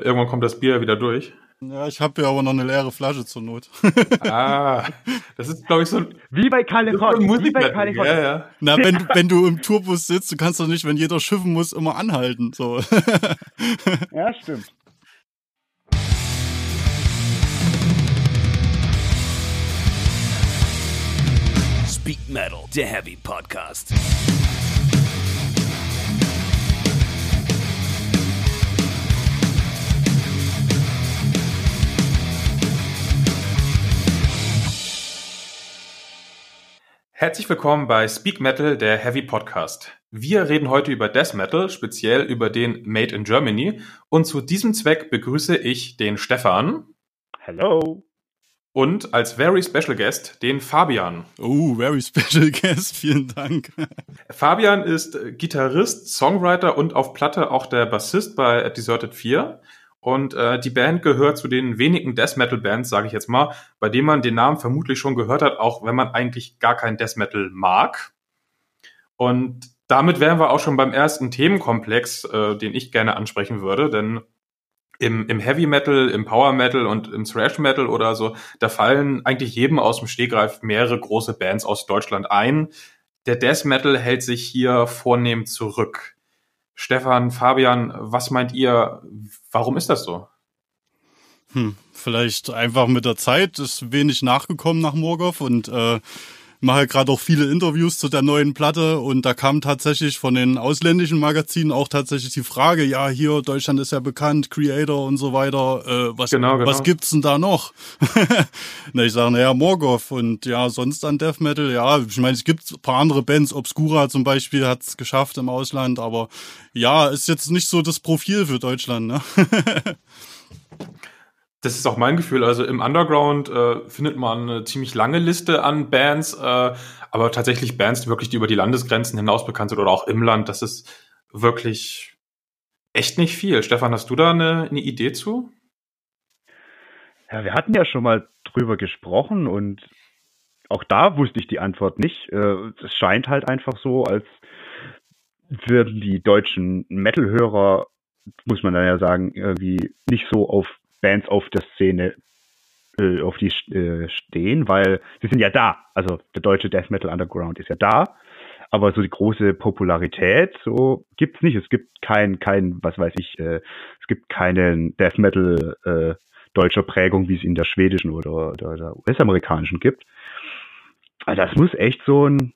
Irgendwann kommt das Bier wieder durch. Ja, ich habe ja aber noch eine leere Flasche zur Not. ah, das ist, glaube ich, so ein. Wie bei California. Wie bei California. Ja, ja. Na, wenn, du, wenn du im Tourbus sitzt, du kannst doch nicht, wenn jeder schiffen muss, immer anhalten. So. ja, stimmt. Speak Metal, der Heavy Podcast. Herzlich willkommen bei Speak Metal, der Heavy Podcast. Wir reden heute über Death Metal, speziell über den Made in Germany. Und zu diesem Zweck begrüße ich den Stefan. Hello. Und als very special guest den Fabian. Oh, very special guest, vielen Dank. Fabian ist Gitarrist, Songwriter und auf Platte auch der Bassist bei Deserted 4. Und äh, die Band gehört zu den wenigen Death Metal Bands, sage ich jetzt mal, bei denen man den Namen vermutlich schon gehört hat, auch wenn man eigentlich gar kein Death Metal mag. Und damit wären wir auch schon beim ersten Themenkomplex, äh, den ich gerne ansprechen würde, denn im, im Heavy Metal, im Power Metal und im Thrash Metal oder so, da fallen eigentlich jedem aus dem Stegreif mehrere große Bands aus Deutschland ein. Der Death Metal hält sich hier vornehm zurück. Stefan, Fabian, was meint ihr? Warum ist das so? Hm, vielleicht einfach mit der Zeit ist wenig nachgekommen nach Morgoth und äh, mache gerade auch viele Interviews zu der neuen Platte und da kam tatsächlich von den ausländischen Magazinen auch tatsächlich die Frage, ja, hier Deutschland ist ja bekannt, Creator und so weiter, äh, was, genau, genau. was gibt's denn da noch? Na, ich sage, naja, Morgoth und ja, sonst an Death Metal, ja, ich meine, es gibt ein paar andere Bands, Obscura zum Beispiel hat's geschafft im Ausland, aber ja, ist jetzt nicht so das Profil für Deutschland, ne? Das ist auch mein Gefühl. Also im Underground äh, findet man eine ziemlich lange Liste an Bands, äh, aber tatsächlich Bands, die wirklich über die Landesgrenzen hinaus bekannt sind oder auch im Land, das ist wirklich echt nicht viel. Stefan, hast du da eine, eine Idee zu? Ja, wir hatten ja schon mal drüber gesprochen und auch da wusste ich die Antwort nicht. Äh, es scheint halt einfach so, als würden die deutschen Metal-Hörer, muss man dann ja sagen, irgendwie nicht so auf Bands auf der Szene äh, auf die äh, stehen, weil sie sind ja da. Also der deutsche Death Metal Underground ist ja da, aber so die große Popularität so gibt's nicht. Es gibt kein kein was weiß ich, äh, es gibt keinen Death Metal äh, deutscher Prägung, wie es in der schwedischen oder, oder, oder US-amerikanischen gibt. Also das muss echt so ein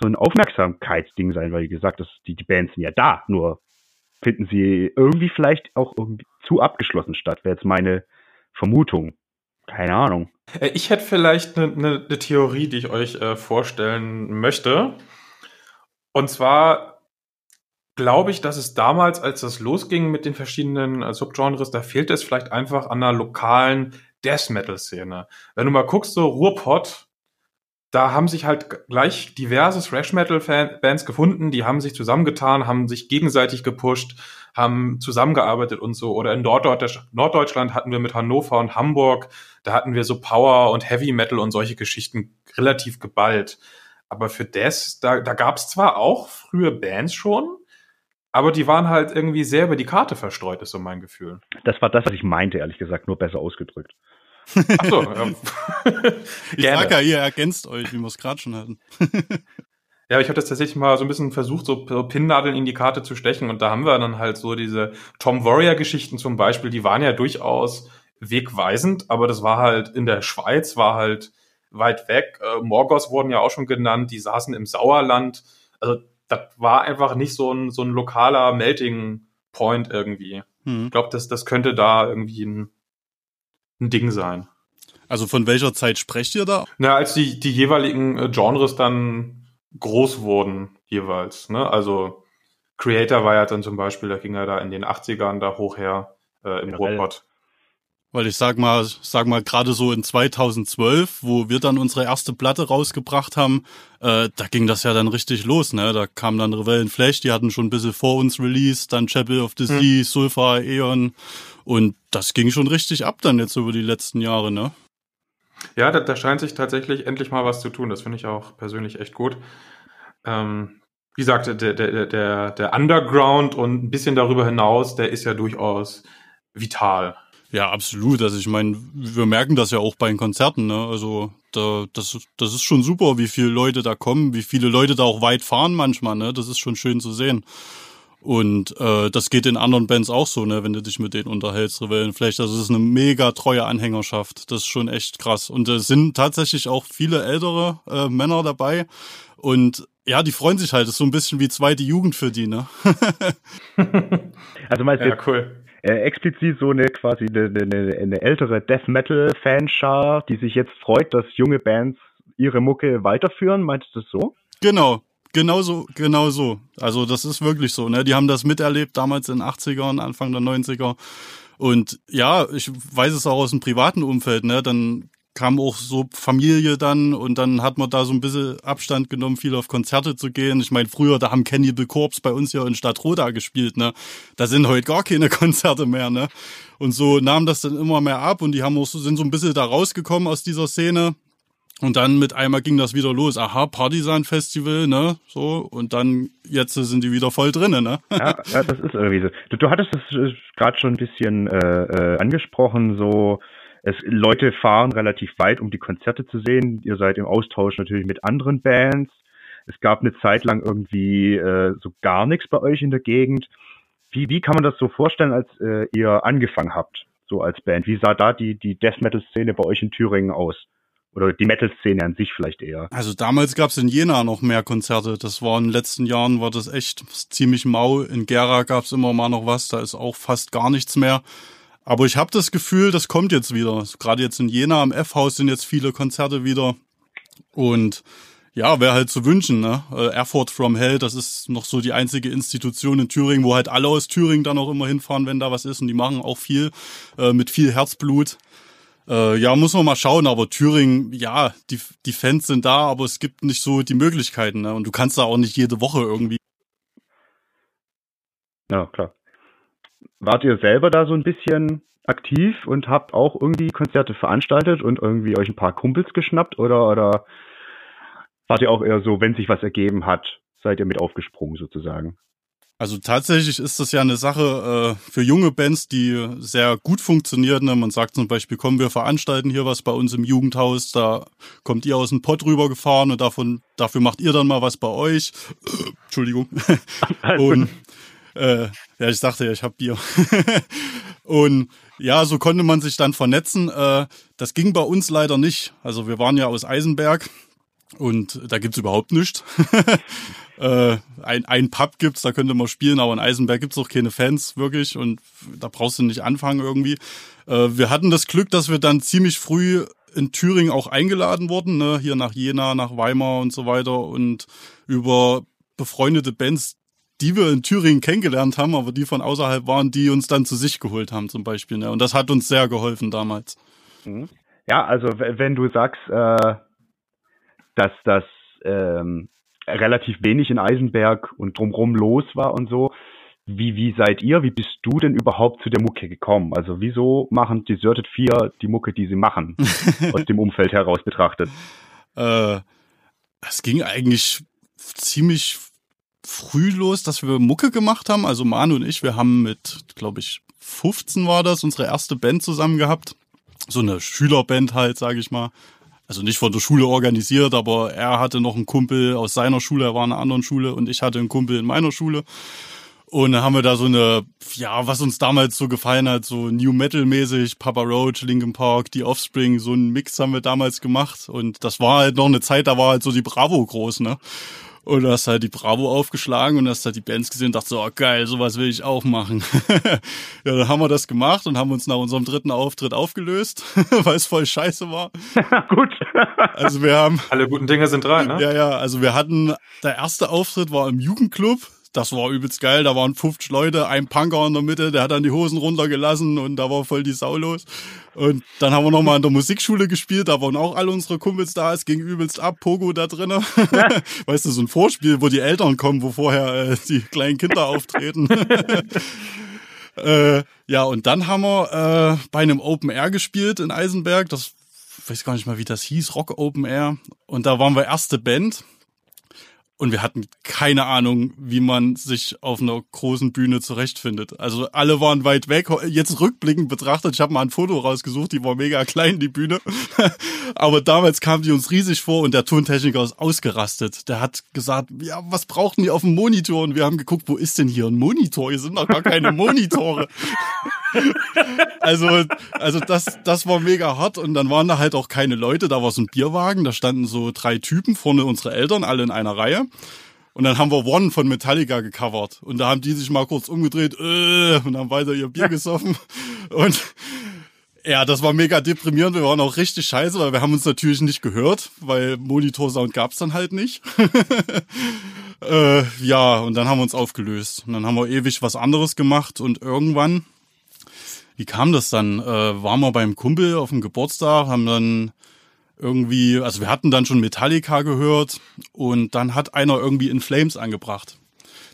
so ein Aufmerksamkeitsding sein, weil wie gesagt, das, die, die Bands sind ja da, nur finden sie irgendwie vielleicht auch irgendwie zu abgeschlossen statt, wäre jetzt meine Vermutung. Keine Ahnung. Äh, ich hätte vielleicht eine ne, ne Theorie, die ich euch äh, vorstellen möchte. Und zwar glaube ich, dass es damals, als das losging mit den verschiedenen äh, Subgenres, da fehlt es vielleicht einfach an einer lokalen Death Metal Szene. Wenn du mal guckst, so Ruhrpott, da haben sich halt gleich diverse Thrash Metal Bands gefunden, die haben sich zusammengetan, haben sich gegenseitig gepusht, haben zusammengearbeitet und so. Oder in Norddeutsch Norddeutschland hatten wir mit Hannover und Hamburg, da hatten wir so Power und Heavy Metal und solche Geschichten relativ geballt. Aber für Death, da, da gab es zwar auch frühe Bands schon, aber die waren halt irgendwie sehr über die Karte verstreut, ist so mein Gefühl. Das war das, was ich meinte, ehrlich gesagt, nur besser ausgedrückt. Ach so, ja. ich sag ja, ihr ergänzt euch, wie wir es gerade schon hatten. ja, ich habe das tatsächlich mal so ein bisschen versucht, so Pinnnadeln in die Karte zu stechen und da haben wir dann halt so diese Tom Warrior-Geschichten zum Beispiel, die waren ja durchaus wegweisend, aber das war halt in der Schweiz, war halt weit weg. Äh, Morgos wurden ja auch schon genannt, die saßen im Sauerland. Also das war einfach nicht so ein, so ein lokaler Melting Point irgendwie. Hm. Ich glaube, das, das könnte da irgendwie ein ein Ding sein. Also von welcher Zeit sprecht ihr da? Na, als die, die jeweiligen äh, Genres dann groß wurden, jeweils. Ne? Also Creator war ja dann zum Beispiel, da ging er da in den 80ern da hoch her äh, im Ruhrpott. Weil ich sag mal, sag mal, gerade so in 2012, wo wir dann unsere erste Platte rausgebracht haben, äh, da ging das ja dann richtig los, ne? Da kam dann Rebellen Flash, die hatten schon ein bisschen vor uns released, dann Chapel of the hm. Sea, hm. Sulfur, Aeon und das ging schon richtig ab dann jetzt über die letzten Jahre, ne? Ja, da, da scheint sich tatsächlich endlich mal was zu tun. Das finde ich auch persönlich echt gut. Ähm, wie gesagt, der, der, der, der Underground und ein bisschen darüber hinaus, der ist ja durchaus vital. Ja, absolut. Also ich meine, wir merken das ja auch bei den Konzerten. Ne? Also da, das, das ist schon super, wie viele Leute da kommen, wie viele Leute da auch weit fahren manchmal. Ne? Das ist schon schön zu sehen. Und äh, das geht in anderen Bands auch so, ne, wenn du dich mit denen unterhältst, Rebellen vielleicht. Also es ist eine mega treue Anhängerschaft. Das ist schon echt krass. Und es sind tatsächlich auch viele ältere äh, Männer dabei. Und ja, die freuen sich halt. Das ist so ein bisschen wie zweite Jugend für die, ne? also meinst du Ja, jetzt cool. äh, explizit so eine quasi eine, eine, eine ältere Death Metal Fanschar, die sich jetzt freut, dass junge Bands ihre Mucke weiterführen? Meinst du das so? Genau. Genau so, genau so. Also das ist wirklich so, ne? Die haben das miterlebt damals in den 80ern, Anfang der 90er. Und ja, ich weiß es auch aus dem privaten Umfeld, ne? Dann kam auch so Familie dann und dann hat man da so ein bisschen Abstand genommen, viel auf Konzerte zu gehen. Ich meine, früher, da haben Cannibal Corpse bei uns ja in Stadtroda gespielt, ne? Da sind heute gar keine Konzerte mehr, ne? Und so nahm das dann immer mehr ab und die haben auch so, sind so ein bisschen da rausgekommen aus dieser Szene. Und dann mit einmal ging das wieder los. Aha, Partisan Festival, ne? So. Und dann, jetzt sind die wieder voll drinnen, ne? Ja, ja das ist irgendwie so. Du, du hattest es äh, gerade schon ein bisschen äh, äh, angesprochen, so es, Leute fahren relativ weit, um die Konzerte zu sehen. Ihr seid im Austausch natürlich mit anderen Bands. Es gab eine Zeit lang irgendwie äh, so gar nichts bei euch in der Gegend. Wie, wie kann man das so vorstellen, als äh, ihr angefangen habt, so als Band? Wie sah da die, die Death Metal Szene bei euch in Thüringen aus? Oder die Metal-Szene an sich vielleicht eher. Also damals gab's in Jena noch mehr Konzerte. Das war in den letzten Jahren war das echt ziemlich mau. In Gera gab's immer mal noch was. Da ist auch fast gar nichts mehr. Aber ich habe das Gefühl, das kommt jetzt wieder. Gerade jetzt in Jena am F-Haus sind jetzt viele Konzerte wieder. Und ja, wäre halt zu wünschen, ne? Äh, Erfurt from Hell, das ist noch so die einzige Institution in Thüringen, wo halt alle aus Thüringen dann auch immer hinfahren, wenn da was ist. Und die machen auch viel, äh, mit viel Herzblut. Äh, ja, muss man mal schauen, aber Thüringen, ja, die, die Fans sind da, aber es gibt nicht so die Möglichkeiten, ne? Und du kannst da auch nicht jede Woche irgendwie. Ja, klar. Wart ihr selber da so ein bisschen aktiv und habt auch irgendwie Konzerte veranstaltet und irgendwie euch ein paar Kumpels geschnappt oder, oder wart ihr auch eher so, wenn sich was ergeben hat, seid ihr mit aufgesprungen sozusagen? Also tatsächlich ist das ja eine Sache äh, für junge Bands, die sehr gut funktioniert. Ne? Man sagt zum Beispiel, komm, wir veranstalten hier was bei uns im Jugendhaus, da kommt ihr aus dem Pott rübergefahren und davon, dafür macht ihr dann mal was bei euch. Entschuldigung. und äh, ja, ich dachte ja, ich hab Bier. und ja, so konnte man sich dann vernetzen. Äh, das ging bei uns leider nicht. Also wir waren ja aus Eisenberg und da gibt's überhaupt nichts. äh, ein, ein Pub gibt's, da könnte man spielen, aber in Eisenberg gibt's auch keine Fans wirklich und da brauchst du nicht anfangen irgendwie. Äh, wir hatten das Glück, dass wir dann ziemlich früh in Thüringen auch eingeladen wurden, ne? hier nach Jena, nach Weimar und so weiter und über befreundete Bands, die wir in Thüringen kennengelernt haben, aber die von außerhalb waren, die uns dann zu sich geholt haben zum Beispiel. Ne? Und das hat uns sehr geholfen damals. Ja, also wenn du sagst, äh, dass das ähm, relativ wenig in Eisenberg und drumrum los war und so, wie, wie seid ihr, wie bist du denn überhaupt zu der Mucke gekommen? Also wieso machen Deserted 4 die Mucke, die sie machen, aus dem Umfeld heraus betrachtet? Äh, es ging eigentlich ziemlich früh los, dass wir Mucke gemacht haben. Also Manu und ich, wir haben mit, glaube ich, 15 war das, unsere erste Band zusammen gehabt. So eine Schülerband halt, sage ich mal. Also nicht von der Schule organisiert, aber er hatte noch einen Kumpel aus seiner Schule, er war in einer anderen Schule und ich hatte einen Kumpel in meiner Schule. Und dann haben wir da so eine, ja, was uns damals so gefallen hat, so New Metal mäßig, Papa Roach, Linkin Park, die Offspring, so einen Mix haben wir damals gemacht. Und das war halt noch eine Zeit, da war halt so die Bravo groß, ne? Und hast halt die Bravo aufgeschlagen und hast halt die Bands gesehen und dachte so, oh, geil, sowas will ich auch machen. ja, dann haben wir das gemacht und haben uns nach unserem dritten Auftritt aufgelöst, weil es voll scheiße war. Gut. Also wir haben, Alle guten Dinge sind drei, ne? ja, ja, also wir hatten, der erste Auftritt war im Jugendclub. Das war übelst geil. Da waren 50 Leute, ein Punker in der Mitte, der hat dann die Hosen runtergelassen und da war voll die Sau los. Und dann haben wir nochmal in der Musikschule gespielt, da waren auch alle unsere Kumpels da, es ging übelst ab, Pogo da drinnen. weißt du, so ein Vorspiel, wo die Eltern kommen, wo vorher äh, die kleinen Kinder auftreten. äh, ja, und dann haben wir äh, bei einem Open Air gespielt in Eisenberg. Das ich weiß gar nicht mal, wie das hieß, Rock Open Air. Und da waren wir erste Band. Und wir hatten keine Ahnung, wie man sich auf einer großen Bühne zurechtfindet. Also alle waren weit weg. Jetzt rückblickend betrachtet, ich habe mal ein Foto rausgesucht, die war mega klein, die Bühne. Aber damals kam die uns riesig vor und der Tontechniker ist ausgerastet. Der hat gesagt, ja, was brauchten die auf dem Monitor? Und wir haben geguckt, wo ist denn hier ein Monitor? Hier sind noch gar keine Monitore. also, also das, das war mega hart und dann waren da halt auch keine Leute, da war so ein Bierwagen, da standen so drei Typen, vorne unsere Eltern, alle in einer Reihe. Und dann haben wir One von Metallica gecovert. Und da haben die sich mal kurz umgedreht äh, und haben weiter ihr Bier gesoffen. Und ja, das war mega deprimierend. Wir waren auch richtig scheiße, weil wir haben uns natürlich nicht gehört, weil Monitorsound gab's dann halt nicht. äh, ja, und dann haben wir uns aufgelöst. Und dann haben wir ewig was anderes gemacht und irgendwann wie kam das dann? Äh, waren wir beim Kumpel auf dem Geburtstag, haben dann irgendwie, also wir hatten dann schon Metallica gehört und dann hat einer irgendwie In Flames angebracht.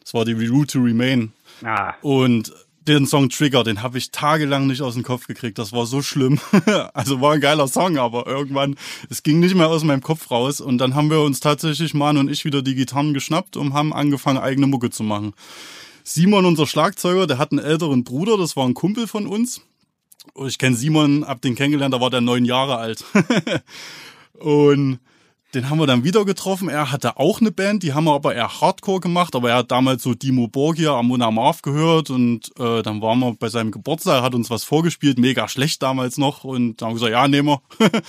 Das war die Route to Remain. Ah. Und den Song Trigger, den habe ich tagelang nicht aus dem Kopf gekriegt. Das war so schlimm. also war ein geiler Song, aber irgendwann, es ging nicht mehr aus meinem Kopf raus. Und dann haben wir uns tatsächlich, Manu und ich, wieder die Gitarren geschnappt und haben angefangen, eigene Mucke zu machen. Simon, unser Schlagzeuger, der hat einen älteren Bruder, das war ein Kumpel von uns. Ich kenne Simon, hab den kennengelernt, da war der neun Jahre alt. und den haben wir dann wieder getroffen. Er hatte auch eine Band, die haben wir aber eher Hardcore gemacht, aber er hat damals so Dimo Borgia, Amona Marv gehört und äh, dann waren wir bei seinem Geburtstag, hat uns was vorgespielt, mega schlecht damals noch und dann haben wir gesagt, ja, nehmen wir.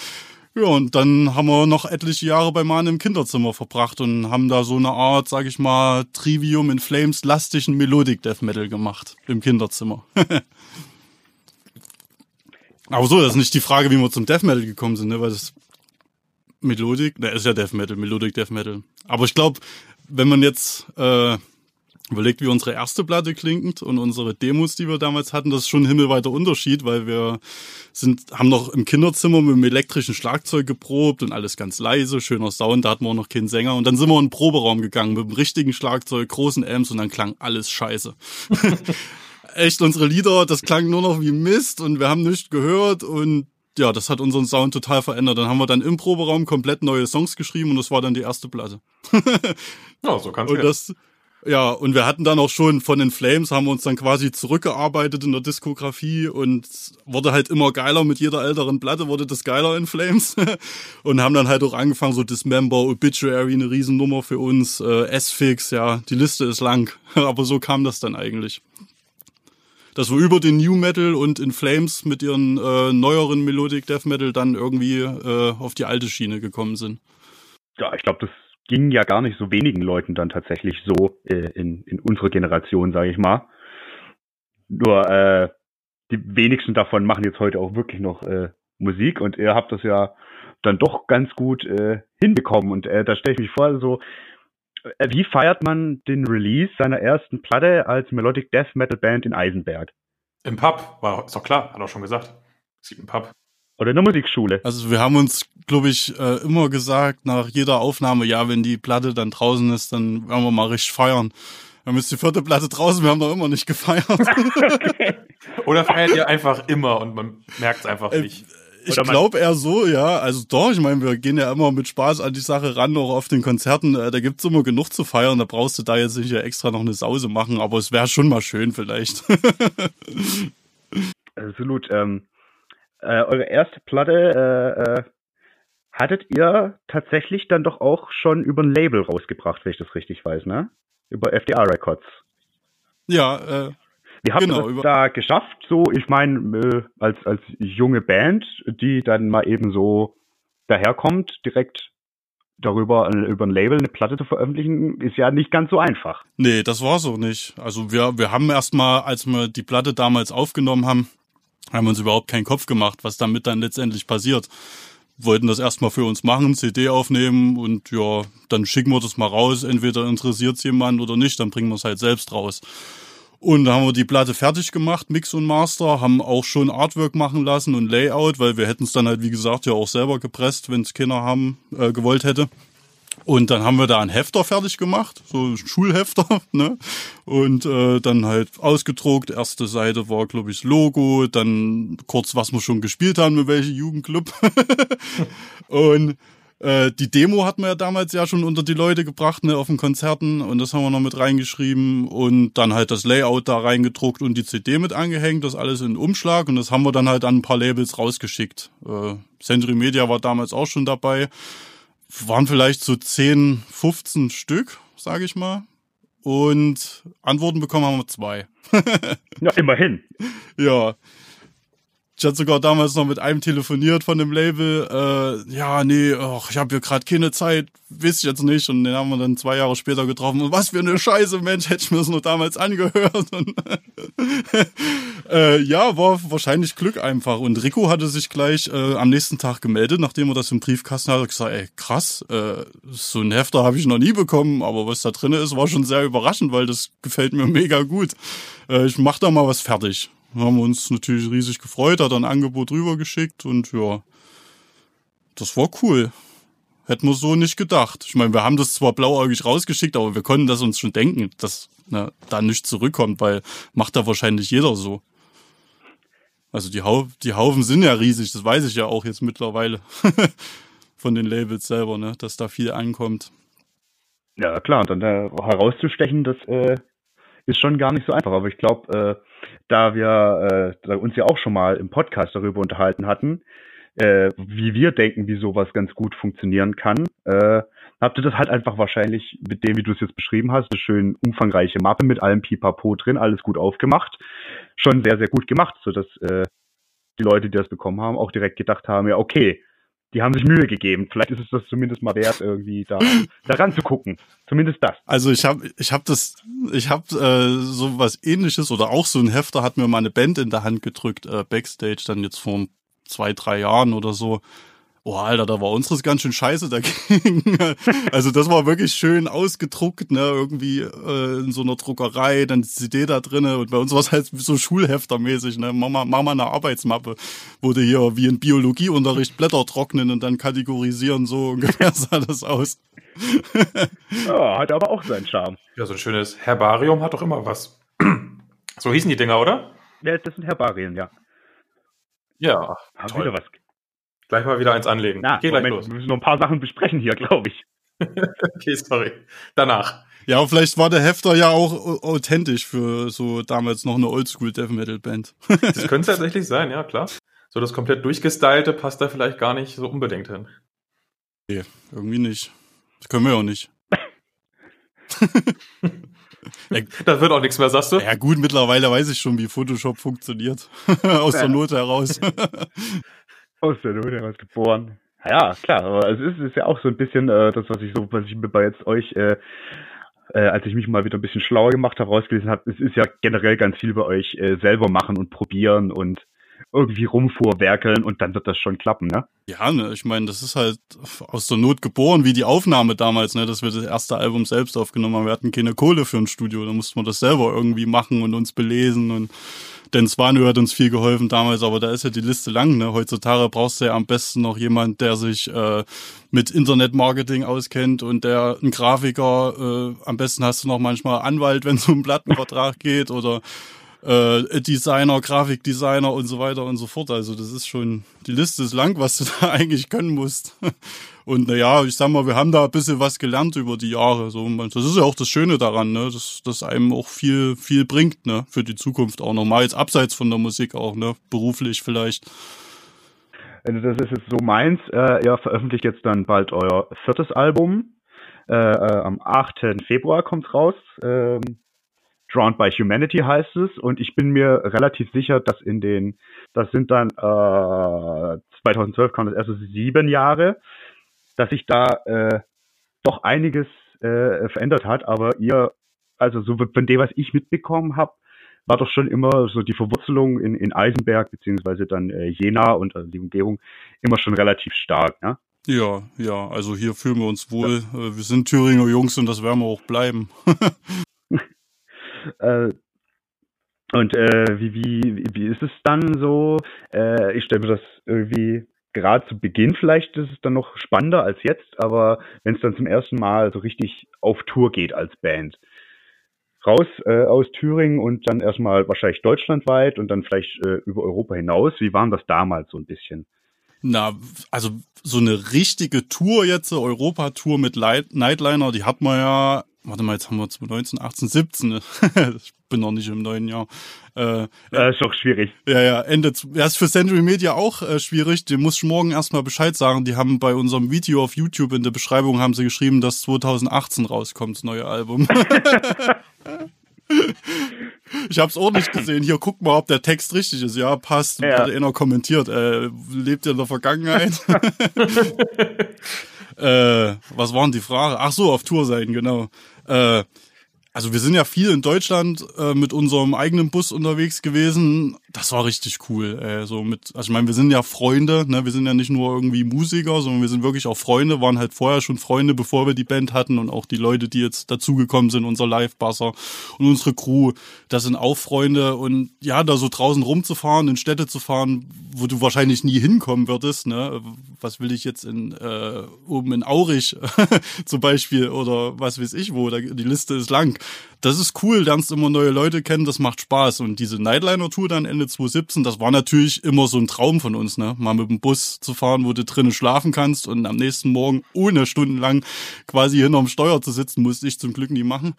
Ja, und dann haben wir noch etliche Jahre bei Mann im Kinderzimmer verbracht und haben da so eine Art, sag ich mal, Trivium in Flames lastigen Melodic Death Metal gemacht im Kinderzimmer. Aber so, das ist nicht die Frage, wie wir zum Death Metal gekommen sind, ne? weil das Melodic, ne, ist ja Death Metal, Melodic Death Metal. Aber ich glaube, wenn man jetzt äh, überlegt, wie unsere erste Platte klingt und unsere Demos, die wir damals hatten, das ist schon ein himmelweiter Unterschied, weil wir sind, haben noch im Kinderzimmer mit dem elektrischen Schlagzeug geprobt und alles ganz leise, schöner Sound, da hatten wir auch noch keinen Sänger und dann sind wir in den Proberaum gegangen mit dem richtigen Schlagzeug, großen Amps und dann klang alles scheiße. Echt, unsere Lieder, das klang nur noch wie Mist und wir haben nichts gehört und ja, das hat unseren Sound total verändert. Dann haben wir dann im Proberaum komplett neue Songs geschrieben und das war dann die erste Platte. ja, so kann's Und das, ja, und wir hatten dann auch schon von den Flames, haben wir uns dann quasi zurückgearbeitet in der Diskografie und wurde halt immer geiler mit jeder älteren Platte, wurde das geiler in Flames. und haben dann halt auch angefangen, so Dismember, Obituary, eine Riesennummer für uns, äh, S-Fix, ja, die Liste ist lang. Aber so kam das dann eigentlich. Dass wir über den New Metal und in Flames mit ihren äh, neueren Melodic Death Metal dann irgendwie äh, auf die alte Schiene gekommen sind. Ja, ich glaube, das ging ja gar nicht so wenigen Leuten dann tatsächlich so äh, in, in unserer Generation, sage ich mal. Nur äh, die wenigsten davon machen jetzt heute auch wirklich noch äh, Musik und ihr habt das ja dann doch ganz gut äh, hinbekommen. Und äh, da stelle ich mich vor, so wie feiert man den Release seiner ersten Platte als Melodic Death Metal Band in Eisenberg? Im Pub, war ist doch klar, hat er schon gesagt. Es gibt einen Pub. Oder in der Musikschule. Also wir haben uns, glaube ich, äh, immer gesagt, nach jeder Aufnahme, ja, wenn die Platte dann draußen ist, dann werden wir mal richtig feiern. Dann ist die vierte Platte draußen, wir haben noch immer nicht gefeiert. okay. Oder feiert ihr einfach immer und man merkt es einfach äh, nicht. Ich glaube eher so, ja. Also doch, ich meine, wir gehen ja immer mit Spaß an die Sache ran, auch auf den Konzerten. Äh, da gibt's immer genug zu feiern. Da brauchst du da jetzt nicht extra noch eine Sause machen, aber es wäre schon mal schön vielleicht. Absolut. Ähm, äh, eure erste Platte äh, äh, hattet ihr tatsächlich dann doch auch schon über ein Label rausgebracht, wenn ich das richtig weiß, ne? Über FDR Records. Ja, äh, Wie habt genau, das da geschafft? So, ich meine, äh, als, als junge Band, die dann mal eben so daherkommt, direkt darüber äh, über ein Label eine Platte zu veröffentlichen, ist ja nicht ganz so einfach. Nee, das war so nicht. Also wir, wir haben erstmal, als wir die Platte damals aufgenommen haben, haben uns überhaupt keinen Kopf gemacht, was damit dann letztendlich passiert. Wollten das erstmal für uns machen, CD aufnehmen und ja, dann schicken wir das mal raus. Entweder interessiert es jemand oder nicht, dann bringen wir es halt selbst raus. Und da haben wir die Platte fertig gemacht, Mix und Master, haben auch schon Artwork machen lassen und Layout, weil wir hätten es dann halt, wie gesagt, ja auch selber gepresst, wenn es Kinder haben, äh, gewollt hätte. Und dann haben wir da einen Hefter fertig gemacht, so ein Schulhefter, ne? Und äh, dann halt ausgedruckt. Erste Seite war, glaube ich, das Logo, dann kurz, was wir schon gespielt haben, mit welchem Jugendclub. und Äh, die Demo hat man ja damals ja schon unter die Leute gebracht, ne, auf den Konzerten und das haben wir noch mit reingeschrieben und dann halt das Layout da reingedruckt und die CD mit angehängt, das alles in Umschlag und das haben wir dann halt an ein paar Labels rausgeschickt. Äh, Century Media war damals auch schon dabei. Waren vielleicht so 10, 15 Stück, sage ich mal. Und Antworten bekommen haben wir zwei. ja, immerhin. Ja, ich hatte sogar damals noch mit einem telefoniert von dem Label. Äh, ja, nee, ach, ich habe hier gerade keine Zeit, ich jetzt nicht. Und den haben wir dann zwei Jahre später getroffen. Und was für eine Scheiße, Mensch, hätte ich mir das nur damals angehört. Und äh, ja, war wahrscheinlich Glück einfach. Und Rico hatte sich gleich äh, am nächsten Tag gemeldet, nachdem er das im Briefkasten hatte, gesagt, ey, krass, äh, so ein Hefter habe ich noch nie bekommen, aber was da drin ist, war schon sehr überraschend, weil das gefällt mir mega gut. Äh, ich mach da mal was fertig haben uns natürlich riesig gefreut, hat ein Angebot rübergeschickt und ja, das war cool. Hätten wir so nicht gedacht. Ich meine, wir haben das zwar blauäugig rausgeschickt, aber wir konnten das uns schon denken, dass ne, da nichts zurückkommt, weil macht da wahrscheinlich jeder so. Also die, Hau die Haufen sind ja riesig, das weiß ich ja auch jetzt mittlerweile von den Labels selber, ne, dass da viel ankommt. Ja, klar, und dann äh, herauszustechen, das äh, ist schon gar nicht so einfach. Aber ich glaube, äh, da wir äh, da uns ja auch schon mal im Podcast darüber unterhalten hatten, äh, wie wir denken, wie sowas ganz gut funktionieren kann, äh, habt ihr das halt einfach wahrscheinlich mit dem, wie du es jetzt beschrieben hast, eine schön umfangreiche Mappe mit allem Pipapo drin, alles gut aufgemacht, schon sehr, sehr gut gemacht, sodass äh, die Leute, die das bekommen haben, auch direkt gedacht haben, ja, okay, die haben sich Mühe gegeben. Vielleicht ist es das zumindest mal wert, irgendwie da daran zu gucken. Zumindest das. Also ich habe ich hab das, ich habe äh, so was ähnliches oder auch so ein Hefter hat mir meine Band in der Hand gedrückt, äh, Backstage, dann jetzt vor zwei, drei Jahren oder so. Oh, Alter, da war unseres ganz schön scheiße dagegen. also das war wirklich schön ausgedruckt, ne, irgendwie äh, in so einer Druckerei, dann die CD da drinne und bei uns war es halt so Schulheftermäßig, ne, mach mal, mach mal eine Arbeitsmappe, wo du hier wie in Biologieunterricht Blätter trocknen und dann kategorisieren, so ungefähr sah das aus. ja, hat aber auch seinen Charme. Ja, so ein schönes Herbarium hat doch immer was. so hießen die Dinger, oder? Ja, das sind Herbarien, ja. Ja, Haben toll. wieder was Gleich mal wieder eins anlegen. Na, Geh Moment, los. wir müssen noch ein paar Sachen besprechen hier, glaube ich. okay, sorry. Danach. Ja, vielleicht war der Hefter ja auch authentisch für so damals noch eine Oldschool Death Metal Band. das könnte tatsächlich sein, ja, klar. So das komplett durchgestylte passt da vielleicht gar nicht so unbedingt hin. Nee, irgendwie nicht. Das können wir auch nicht. da wird auch nichts mehr, sagst du? Ja gut, mittlerweile weiß ich schon, wie Photoshop funktioniert. Aus der Not heraus. Aus der Not heraus geboren. Ja, klar, aber es ist, ist ja auch so ein bisschen äh, das, was ich so, was ich bei jetzt euch, äh, äh, als ich mich mal wieder ein bisschen schlauer gemacht habe, rausgelesen habe, es ist ja generell ganz viel bei euch äh, selber machen und probieren und irgendwie rumfuhrwerkeln und dann wird das schon klappen, ne? Ja, ne, ich meine, das ist halt aus der Not geboren, wie die Aufnahme damals, ne, dass wir das erste Album selbst aufgenommen haben. Wir hatten keine Kohle für ein Studio, da mussten wir das selber irgendwie machen und uns belesen und denn Swanu hat uns viel geholfen damals, aber da ist ja die Liste lang. Ne? Heutzutage brauchst du ja am besten noch jemand, der sich äh, mit Internetmarketing auskennt und der ein Grafiker, äh, am besten hast du noch manchmal Anwalt, wenn es um einen Plattenvertrag geht oder äh, Designer, Grafikdesigner und so weiter und so fort. Also das ist schon, die Liste ist lang, was du da eigentlich können musst. Und naja, ich sag mal, wir haben da ein bisschen was gelernt über die Jahre. So, das ist ja auch das Schöne daran, ne? dass das einem auch viel, viel bringt, ne? Für die Zukunft auch nochmal, jetzt abseits von der Musik auch, ne? Beruflich vielleicht. Also das ist jetzt so meins. Äh, ihr veröffentlicht jetzt dann bald euer viertes Album. Äh, äh, am 8. Februar kommt's raus. Ähm, Drowned by Humanity heißt es. Und ich bin mir relativ sicher, dass in den, das sind dann äh, 2012 kam das erste sieben Jahre dass sich da äh, doch einiges äh, verändert hat, aber ihr, also so von dem, was ich mitbekommen habe, war doch schon immer so die Verwurzelung in, in Eisenberg beziehungsweise dann äh, Jena und also die Umgebung immer schon relativ stark, ne? Ja, ja, also hier fühlen wir uns wohl. Ja. Äh, wir sind Thüringer Jungs und das werden wir auch bleiben. äh, und äh, wie, wie, wie ist es dann so? Äh, ich stelle mir das irgendwie gerade zu Beginn vielleicht ist es dann noch spannender als jetzt, aber wenn es dann zum ersten Mal so richtig auf Tour geht als Band. Raus äh, aus Thüringen und dann erstmal wahrscheinlich deutschlandweit und dann vielleicht äh, über Europa hinaus. Wie waren das damals so ein bisschen? Na, also so eine richtige Tour jetzt, Europa-Tour mit Nightliner, die hat man ja, warte mal, jetzt haben wir 2019, 18, 17. ich bin noch nicht im neuen Jahr. Äh, das ist doch schwierig. Ja, ja, Ende, ja, ist für Century Media auch äh, schwierig. Die muss ich morgen erstmal Bescheid sagen. Die haben bei unserem Video auf YouTube in der Beschreibung haben sie geschrieben, dass 2018 rauskommt, das neue Album. Ich habe es auch nicht gesehen. Hier, guck mal, ob der Text richtig ist. Ja, passt. Ja. Hat einer kommentiert. Äh, lebt ihr in der Vergangenheit? äh, was waren die Fragen? Ach so, auf Tour sein, genau. Äh, also wir sind ja viel in Deutschland äh, mit unserem eigenen Bus unterwegs gewesen. Das war richtig cool. Äh, so mit, also ich meine, wir sind ja Freunde, ne? Wir sind ja nicht nur irgendwie Musiker, sondern wir sind wirklich auch Freunde, waren halt vorher schon Freunde, bevor wir die Band hatten und auch die Leute, die jetzt dazugekommen sind, unser Live-Basser und unsere Crew, das sind auch Freunde und ja, da so draußen rumzufahren, in Städte zu fahren, wo du wahrscheinlich nie hinkommen würdest, ne? Was will ich jetzt in äh, oben in Aurich zum Beispiel oder was weiß ich wo, da, die Liste ist lang das ist cool, lernst immer neue Leute kennen, das macht Spaß. Und diese Nightliner-Tour dann Ende 2017, das war natürlich immer so ein Traum von uns, ne? Mal mit dem Bus zu fahren, wo du drinnen schlafen kannst und am nächsten Morgen ohne stundenlang quasi hinterm Steuer zu sitzen, musste ich zum Glück nie machen.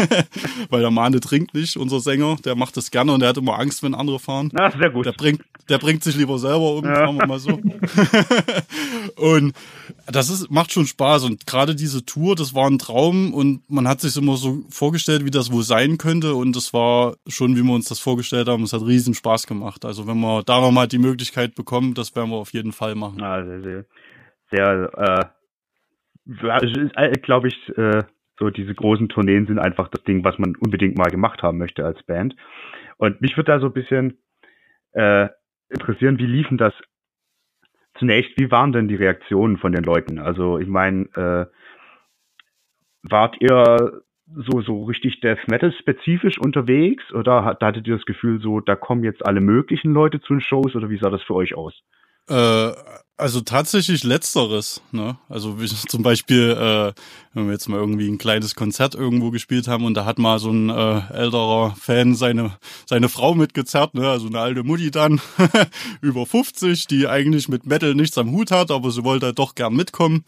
Weil der Mane trinkt nicht, unser Sänger, der macht das gerne und der hat immer Angst, wenn andere fahren. Ach, sehr gut. Der bringt, der bringt sich lieber selber um, ja. sagen wir mal so. und das ist, macht schon Spaß. Und gerade diese Tour, das war ein Traum und man hat sich immer so vorgestellt, wie das wohl sein könnte. Und es war schon, wie wir uns das vorgestellt haben. Es hat riesen Spaß gemacht. Also wenn wir da nochmal die Möglichkeit bekommen, das werden wir auf jeden Fall machen. Ja, sehr, sehr, sehr äh, glaube ich, äh, so diese großen Tourneen sind einfach das Ding, was man unbedingt mal gemacht haben möchte als Band. Und mich würde da so ein bisschen äh, interessieren, wie liefen das zunächst, wie waren denn die Reaktionen von den Leuten? Also ich meine, äh, wart ihr so so richtig Death Metal spezifisch unterwegs oder hattet ihr das Gefühl so, da kommen jetzt alle möglichen Leute zu den Shows oder wie sah das für euch aus? Äh, also tatsächlich letzteres, ne? Also wie zum Beispiel, äh, wenn wir jetzt mal irgendwie ein kleines Konzert irgendwo gespielt haben und da hat mal so ein äh, älterer Fan seine seine Frau mitgezerrt, ne? Also eine alte Mutti dann über 50, die eigentlich mit Metal nichts am Hut hat, aber sie wollte halt doch gern mitkommen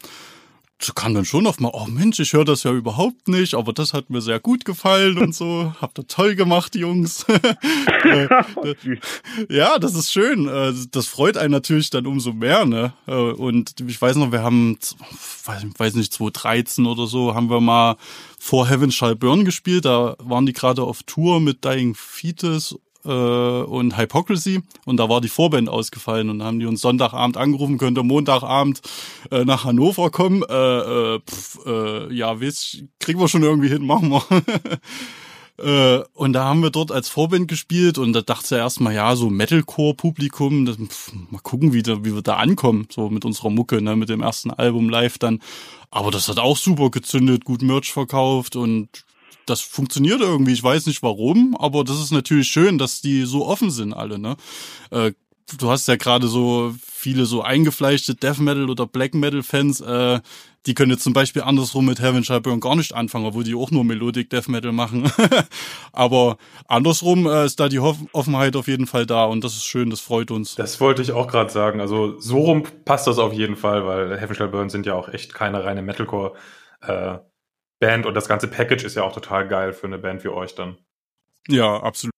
kam dann schon oft mal, oh Mensch, ich höre das ja überhaupt nicht, aber das hat mir sehr gut gefallen und so. Habt ihr toll gemacht, Jungs. Äh, ja, das ist schön. Äh, das freut einen natürlich dann umso mehr, ne? Äh, und ich weiß noch, wir haben, weiß nicht, 2013 oder so, haben wir mal vor Heaven Shall Burn gespielt. Da waren die gerade auf Tour mit Dying Fetus äh, und Hypocrisy und da war die Vorband ausgefallen und haben die uns Sonntagabend angerufen, könnte Montagabend äh, nach Hannover kommen. Äh, äh, pf, äh, ja, wisst, kriegen wir schon irgendwie hin, machen wir. Äh, und da haben wir dort als Vorband gespielt und da dachte er erstmal, ja, so Metalcore-Publikum, mal gucken, wie, da, wie wir da ankommen, so mit unserer Mucke, ne, mit dem ersten Album live dann. Aber das hat auch super gezündet, gut Merch verkauft und das funktioniert irgendwie. Ich weiß nicht warum, aber das ist natürlich schön, dass die so offen sind alle. Ne? Äh, du hast ja gerade so viele so eingefleischte Death Metal oder Black Metal Fans, äh, die können jetzt zum Beispiel andersrum mit Heaven Shall Burn gar nicht anfangen, obwohl die auch nur Melodic Death Metal machen. Aber andersrum äh, ist da die Offenheit auf jeden Fall da und das ist schön, das freut uns. Das wollte ich auch gerade sagen. Also so rum passt das auf jeden Fall, weil Heaven Shall Burn sind ja auch echt keine reine Metalcore äh, Band und das ganze Package ist ja auch total geil für eine Band wie euch dann. Ja, absolut.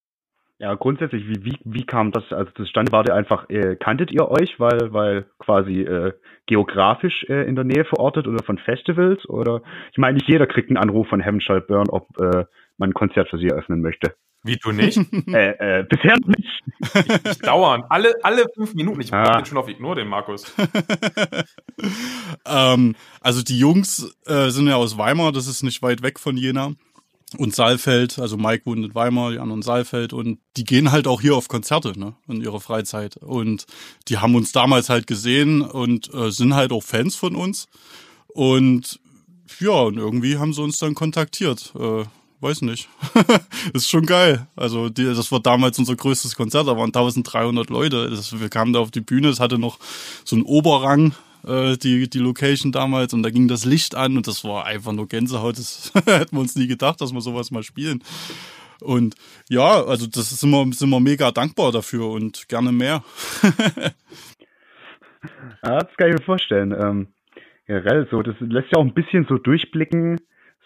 Ja, grundsätzlich, wie, wie, wie kam das, also das stand, war der einfach, äh, kanntet ihr euch, weil, weil quasi äh, geografisch äh, in der Nähe verortet oder von Festivals? Oder ich meine, nicht jeder kriegt einen Anruf von Heaven Shall Burn, ob äh, man ein Konzert für sie eröffnen möchte. Wie du nicht? äh, äh, bisher nicht. Ich, ich dauern. Alle, alle fünf Minuten. Ich ah. bin schon auf Ignore den Markus. ähm, also die Jungs äh, sind ja aus Weimar, das ist nicht weit weg von Jena. Und Saalfeld, also Mike wohnt in Weimar, die anderen Saalfeld und die gehen halt auch hier auf Konzerte, ne, in ihrer Freizeit. Und die haben uns damals halt gesehen und äh, sind halt auch Fans von uns. Und ja, und irgendwie haben sie uns dann kontaktiert. Äh, weiß nicht. ist schon geil. Also die, das war damals unser größtes Konzert, da waren 1300 Leute. Das, wir kamen da auf die Bühne, es hatte noch so einen Oberrang, äh, die, die Location damals und da ging das Licht an und das war einfach nur Gänsehaut. Das hätten wir uns nie gedacht, dass wir sowas mal spielen. Und ja, also das sind wir, sind wir mega dankbar dafür und gerne mehr. Ja, das kann ich mir vorstellen. Ähm, generell so, das lässt ja auch ein bisschen so durchblicken.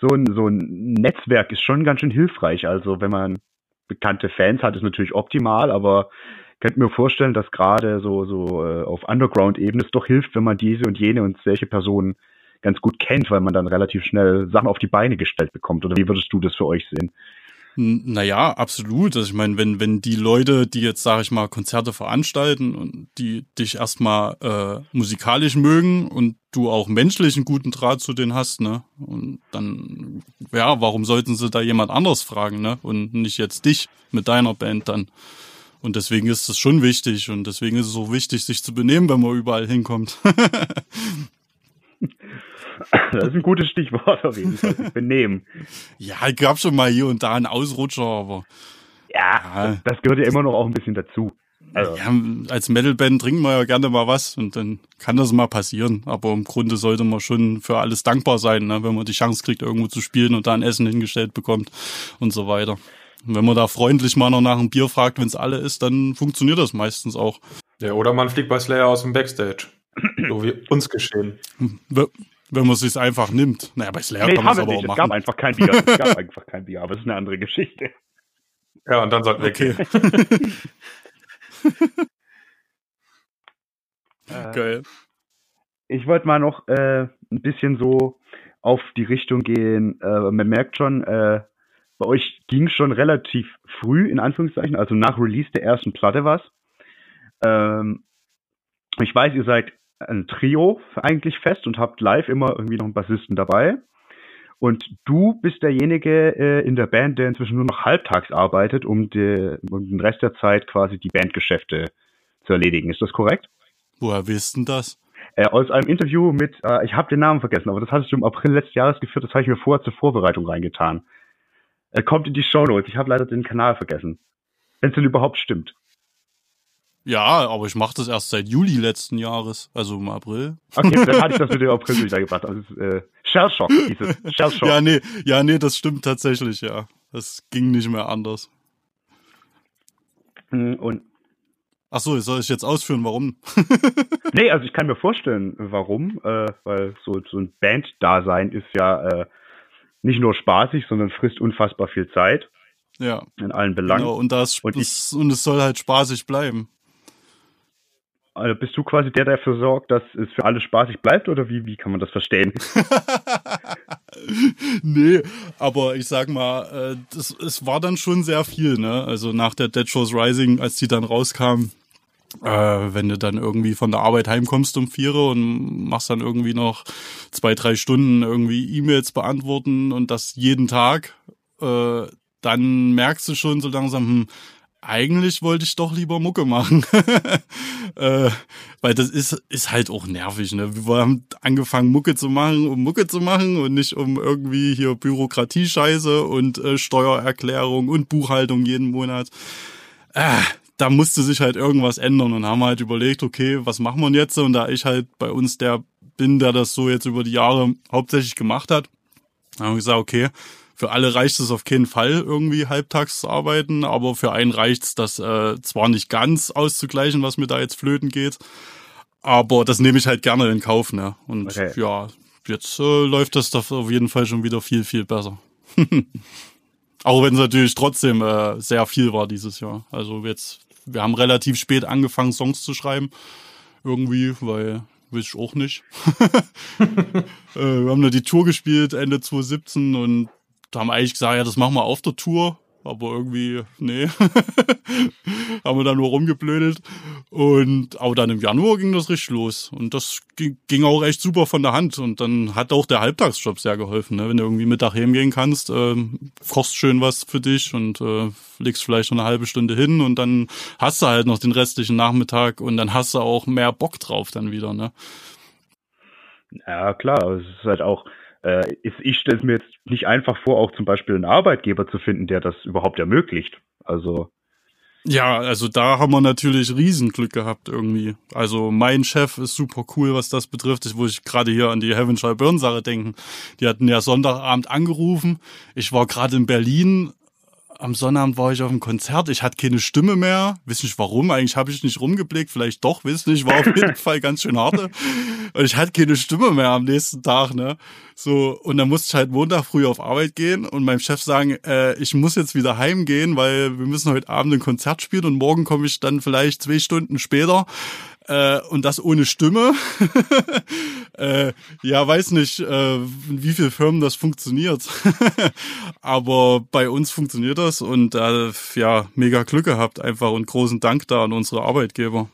So ein, so ein Netzwerk ist schon ganz schön hilfreich. Also wenn man bekannte Fans hat, ist natürlich optimal, aber könnte mir vorstellen, dass gerade so, so äh, auf Underground-Ebene es doch hilft, wenn man diese und jene und solche Personen ganz gut kennt, weil man dann relativ schnell Sachen auf die Beine gestellt bekommt. Oder wie würdest du das für euch sehen? Naja, absolut. Also ich meine, wenn, wenn die Leute, die jetzt, sage ich mal, Konzerte veranstalten und die dich erstmal äh, musikalisch mögen und du auch menschlich einen guten Draht zu denen hast, ne? Und dann, ja, warum sollten sie da jemand anders fragen, ne? Und nicht jetzt dich mit deiner Band dann. Und deswegen ist es schon wichtig und deswegen ist es auch wichtig, sich zu benehmen, wenn man überall hinkommt. Das ist ein gutes Stichwort auf jeden Fall. Benehmen. Ja, ich gab schon mal hier und da einen Ausrutscher, aber. Ja, ja. Das, gehört ja immer noch auch ein bisschen dazu. Also. Ja, als Metalband trinken wir ja gerne mal was und dann kann das mal passieren. Aber im Grunde sollte man schon für alles dankbar sein, ne? wenn man die Chance kriegt, irgendwo zu spielen und da ein Essen hingestellt bekommt und so weiter. Und wenn man da freundlich mal noch nach einem Bier fragt, wenn es alle ist, dann funktioniert das meistens auch. Ja, oder man fliegt bei Slayer aus dem Backstage. So wie uns geschehen wenn man es sich einfach nimmt. Naja, bei Slayer nee, kann man es aber nicht. auch machen. Es gab einfach kein Bier. Es gab einfach kein Bier, aber es ist eine andere Geschichte. Ja, und dann sollten wir okay. äh, Geil. Ich wollte mal noch äh, ein bisschen so auf die Richtung gehen. Äh, man merkt schon, äh, bei euch ging schon relativ früh, in Anführungszeichen, also nach Release der ersten Platte was. Ähm, ich weiß, ihr seid ein Trio eigentlich fest und habt live immer irgendwie noch einen Bassisten dabei. Und du bist derjenige äh, in der Band, der inzwischen nur noch halbtags arbeitet, um, die, um den Rest der Zeit quasi die Bandgeschäfte zu erledigen. Ist das korrekt? Woher wisst denn das? Äh, aus einem Interview mit, äh, ich habe den Namen vergessen, aber das hattest du im April letzten Jahres geführt, das habe ich mir vorher zur Vorbereitung reingetan. Er kommt in die Show Notes. Ich habe leider den Kanal vergessen. Wenn es denn überhaupt stimmt. Ja, aber ich mache das erst seit Juli letzten Jahres, also im April. Okay, dann hatte ich das mit dem April wieder gebracht. Also äh, Shell Shock hieß es. Shell Shock. Ja, nee, ja, nee, das stimmt tatsächlich, ja. Das ging nicht mehr anders. Hm, und Ach so, soll ich jetzt ausführen, warum? nee, also ich kann mir vorstellen, warum, äh, weil so, so ein Band-Dasein ist ja äh, nicht nur spaßig, sondern frisst unfassbar viel Zeit. Ja. In allen Belangen. Genau, und, das, und, ich, und es soll halt spaßig bleiben. Also bist du quasi der, der dafür sorgt, dass es für alle spaßig bleibt oder wie, wie kann man das verstehen? nee, aber ich sag mal, äh, das, es war dann schon sehr viel, ne? Also nach der Dead Shows Rising, als die dann rauskam, äh, wenn du dann irgendwie von der Arbeit heimkommst um vier und machst dann irgendwie noch zwei, drei Stunden irgendwie E-Mails beantworten und das jeden Tag, äh, dann merkst du schon so langsam, hm, eigentlich wollte ich doch lieber Mucke machen. äh, weil das ist, ist halt auch nervig. Ne? Wir haben angefangen, Mucke zu machen, um Mucke zu machen und nicht um irgendwie hier Bürokratie-Scheiße und äh, Steuererklärung und Buchhaltung jeden Monat. Äh, da musste sich halt irgendwas ändern und haben halt überlegt, okay, was machen wir jetzt? Und da ich halt bei uns der bin, der das so jetzt über die Jahre hauptsächlich gemacht hat, haben wir gesagt, okay, für alle reicht es auf keinen Fall, irgendwie halbtags zu arbeiten, aber für einen reicht's, das äh, zwar nicht ganz auszugleichen, was mir da jetzt flöten geht, aber das nehme ich halt gerne in Kauf, ne? Und okay. ja, jetzt äh, läuft das doch auf jeden Fall schon wieder viel, viel besser. Auch wenn es natürlich trotzdem äh, sehr viel war dieses Jahr. Also jetzt, wir haben relativ spät angefangen, Songs zu schreiben. Irgendwie, weil weiß ich auch nicht. äh, wir haben nur die Tour gespielt Ende 2017 und da haben wir eigentlich gesagt, ja, das machen wir auf der Tour. Aber irgendwie, nee. haben wir da nur rumgeblödelt. Und, aber dann im Januar ging das richtig los. Und das ging, ging auch echt super von der Hand. Und dann hat auch der Halbtagsjob sehr geholfen, ne? Wenn du irgendwie Mittag gehen kannst, äh, kochst schön was für dich und äh, legst vielleicht noch eine halbe Stunde hin und dann hast du halt noch den restlichen Nachmittag und dann hast du auch mehr Bock drauf dann wieder, ne? Ja, klar. Es ist halt auch, äh, ist, ich stelle es mir jetzt nicht einfach vor, auch zum Beispiel einen Arbeitgeber zu finden, der das überhaupt ermöglicht. Also ja, also da haben wir natürlich Riesenglück gehabt irgendwie. Also mein Chef ist super cool, was das betrifft. Ich, wo ich gerade hier an die Heavenshire Burn Sache denken. Die hatten ja Sonntagabend angerufen. Ich war gerade in Berlin, am Sonnabend war ich auf dem Konzert, ich hatte keine Stimme mehr, weiß nicht warum, eigentlich habe ich nicht rumgeblickt, vielleicht doch, weiß nicht, war auf jeden Fall ganz schön hart. Und ich hatte keine Stimme mehr am nächsten Tag, ne? So, und dann musste ich halt Montag früh auf Arbeit gehen und meinem Chef sagen, äh, ich muss jetzt wieder heimgehen, weil wir müssen heute Abend ein Konzert spielen und morgen komme ich dann vielleicht zwei Stunden später äh, und das ohne Stimme. äh, ja, weiß nicht, äh, in wie vielen Firmen das funktioniert. Aber bei uns funktioniert das und äh, ja, mega Glück gehabt einfach und großen Dank da an unsere Arbeitgeber.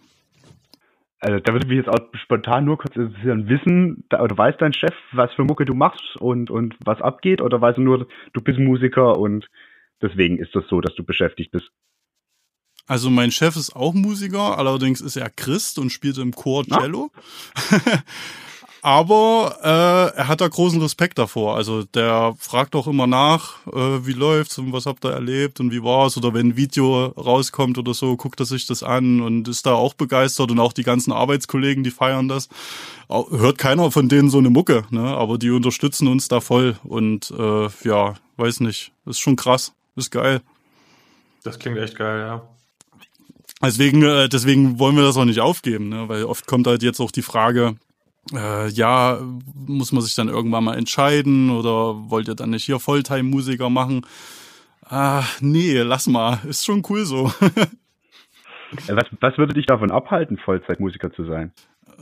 Also da würde mich jetzt auch spontan nur kurz interessieren, wissen, da, oder weiß dein Chef, was für Mucke du machst und, und was abgeht, oder weiß er nur, du bist Musiker und deswegen ist das so, dass du beschäftigt bist? Also mein Chef ist auch Musiker, allerdings ist er Christ und spielt im Chor Cello. Aber äh, er hat da großen Respekt davor. Also der fragt auch immer nach, äh, wie läuft's und was habt ihr erlebt und wie war's oder wenn ein Video rauskommt oder so, guckt er sich das an und ist da auch begeistert und auch die ganzen Arbeitskollegen, die feiern das. Hört keiner von denen so eine Mucke, ne? Aber die unterstützen uns da voll und äh, ja, weiß nicht, ist schon krass, ist geil. Das klingt echt geil, ja. Deswegen, äh, deswegen wollen wir das auch nicht aufgeben, ne? weil oft kommt halt jetzt auch die Frage, äh, ja, muss man sich dann irgendwann mal entscheiden oder wollt ihr dann nicht hier Volltime-Musiker machen? Ah, nee, lass mal, ist schon cool so. was, was würde dich davon abhalten, Vollzeitmusiker zu sein?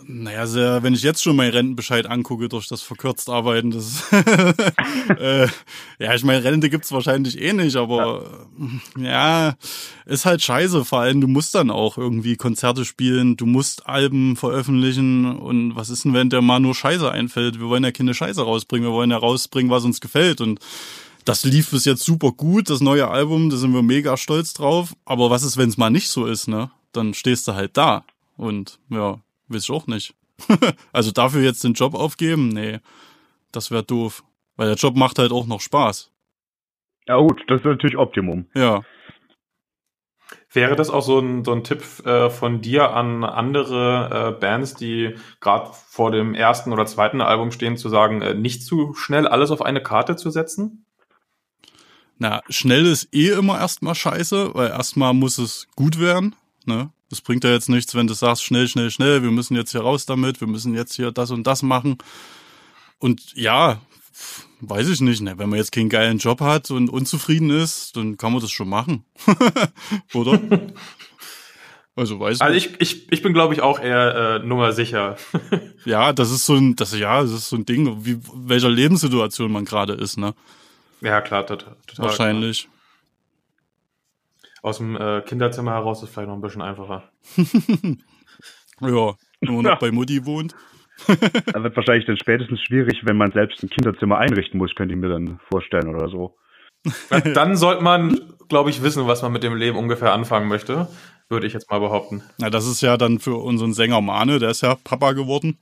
Naja, sehr, wenn ich jetzt schon meinen Rentenbescheid angucke durch das verkürzt Arbeiten, das äh, ja, ich meine, Rente gibt's wahrscheinlich eh nicht, aber ja. ja, ist halt scheiße. Vor allem, du musst dann auch irgendwie Konzerte spielen, du musst Alben veröffentlichen und was ist denn, wenn der mal nur Scheiße einfällt? Wir wollen ja keine Scheiße rausbringen, wir wollen ja rausbringen, was uns gefällt und das lief bis jetzt super gut, das neue Album, da sind wir mega stolz drauf. Aber was ist, wenn es mal nicht so ist, ne? Dann stehst du halt da. Und ja, Weiß ich auch nicht. also dafür jetzt den Job aufgeben? Nee, das wäre doof. Weil der Job macht halt auch noch Spaß. Ja gut, das ist natürlich Optimum. Ja. Wäre das auch so ein, so ein Tipp äh, von dir an andere äh, Bands, die gerade vor dem ersten oder zweiten Album stehen, zu sagen, äh, nicht zu schnell alles auf eine Karte zu setzen? Na, schnell ist eh immer erstmal scheiße, weil erstmal muss es gut werden. Ne? Das bringt ja jetzt nichts, wenn du sagst, schnell, schnell, schnell, wir müssen jetzt hier raus damit, wir müssen jetzt hier das und das machen. Und ja, weiß ich nicht, ne? wenn man jetzt keinen geilen Job hat und unzufrieden ist, dann kann man das schon machen. Oder? Also weiß Also ich, ich, ich bin, glaube ich, auch eher äh, Nummer sicher. ja, das ist so ein, das ja, das ist so ein Ding, wie welcher Lebenssituation man gerade ist, ne? Ja, klar, total. Wahrscheinlich. Klar aus dem äh, Kinderzimmer heraus ist vielleicht noch ein bisschen einfacher. ja, wenn man noch bei Mutti wohnt. das wird wahrscheinlich dann spätestens schwierig, wenn man selbst ein Kinderzimmer einrichten muss, könnte ich mir dann vorstellen oder so. Dann sollte man, glaube ich, wissen, was man mit dem Leben ungefähr anfangen möchte, würde ich jetzt mal behaupten. Na, das ist ja dann für unseren Sänger Mane, der ist ja Papa geworden.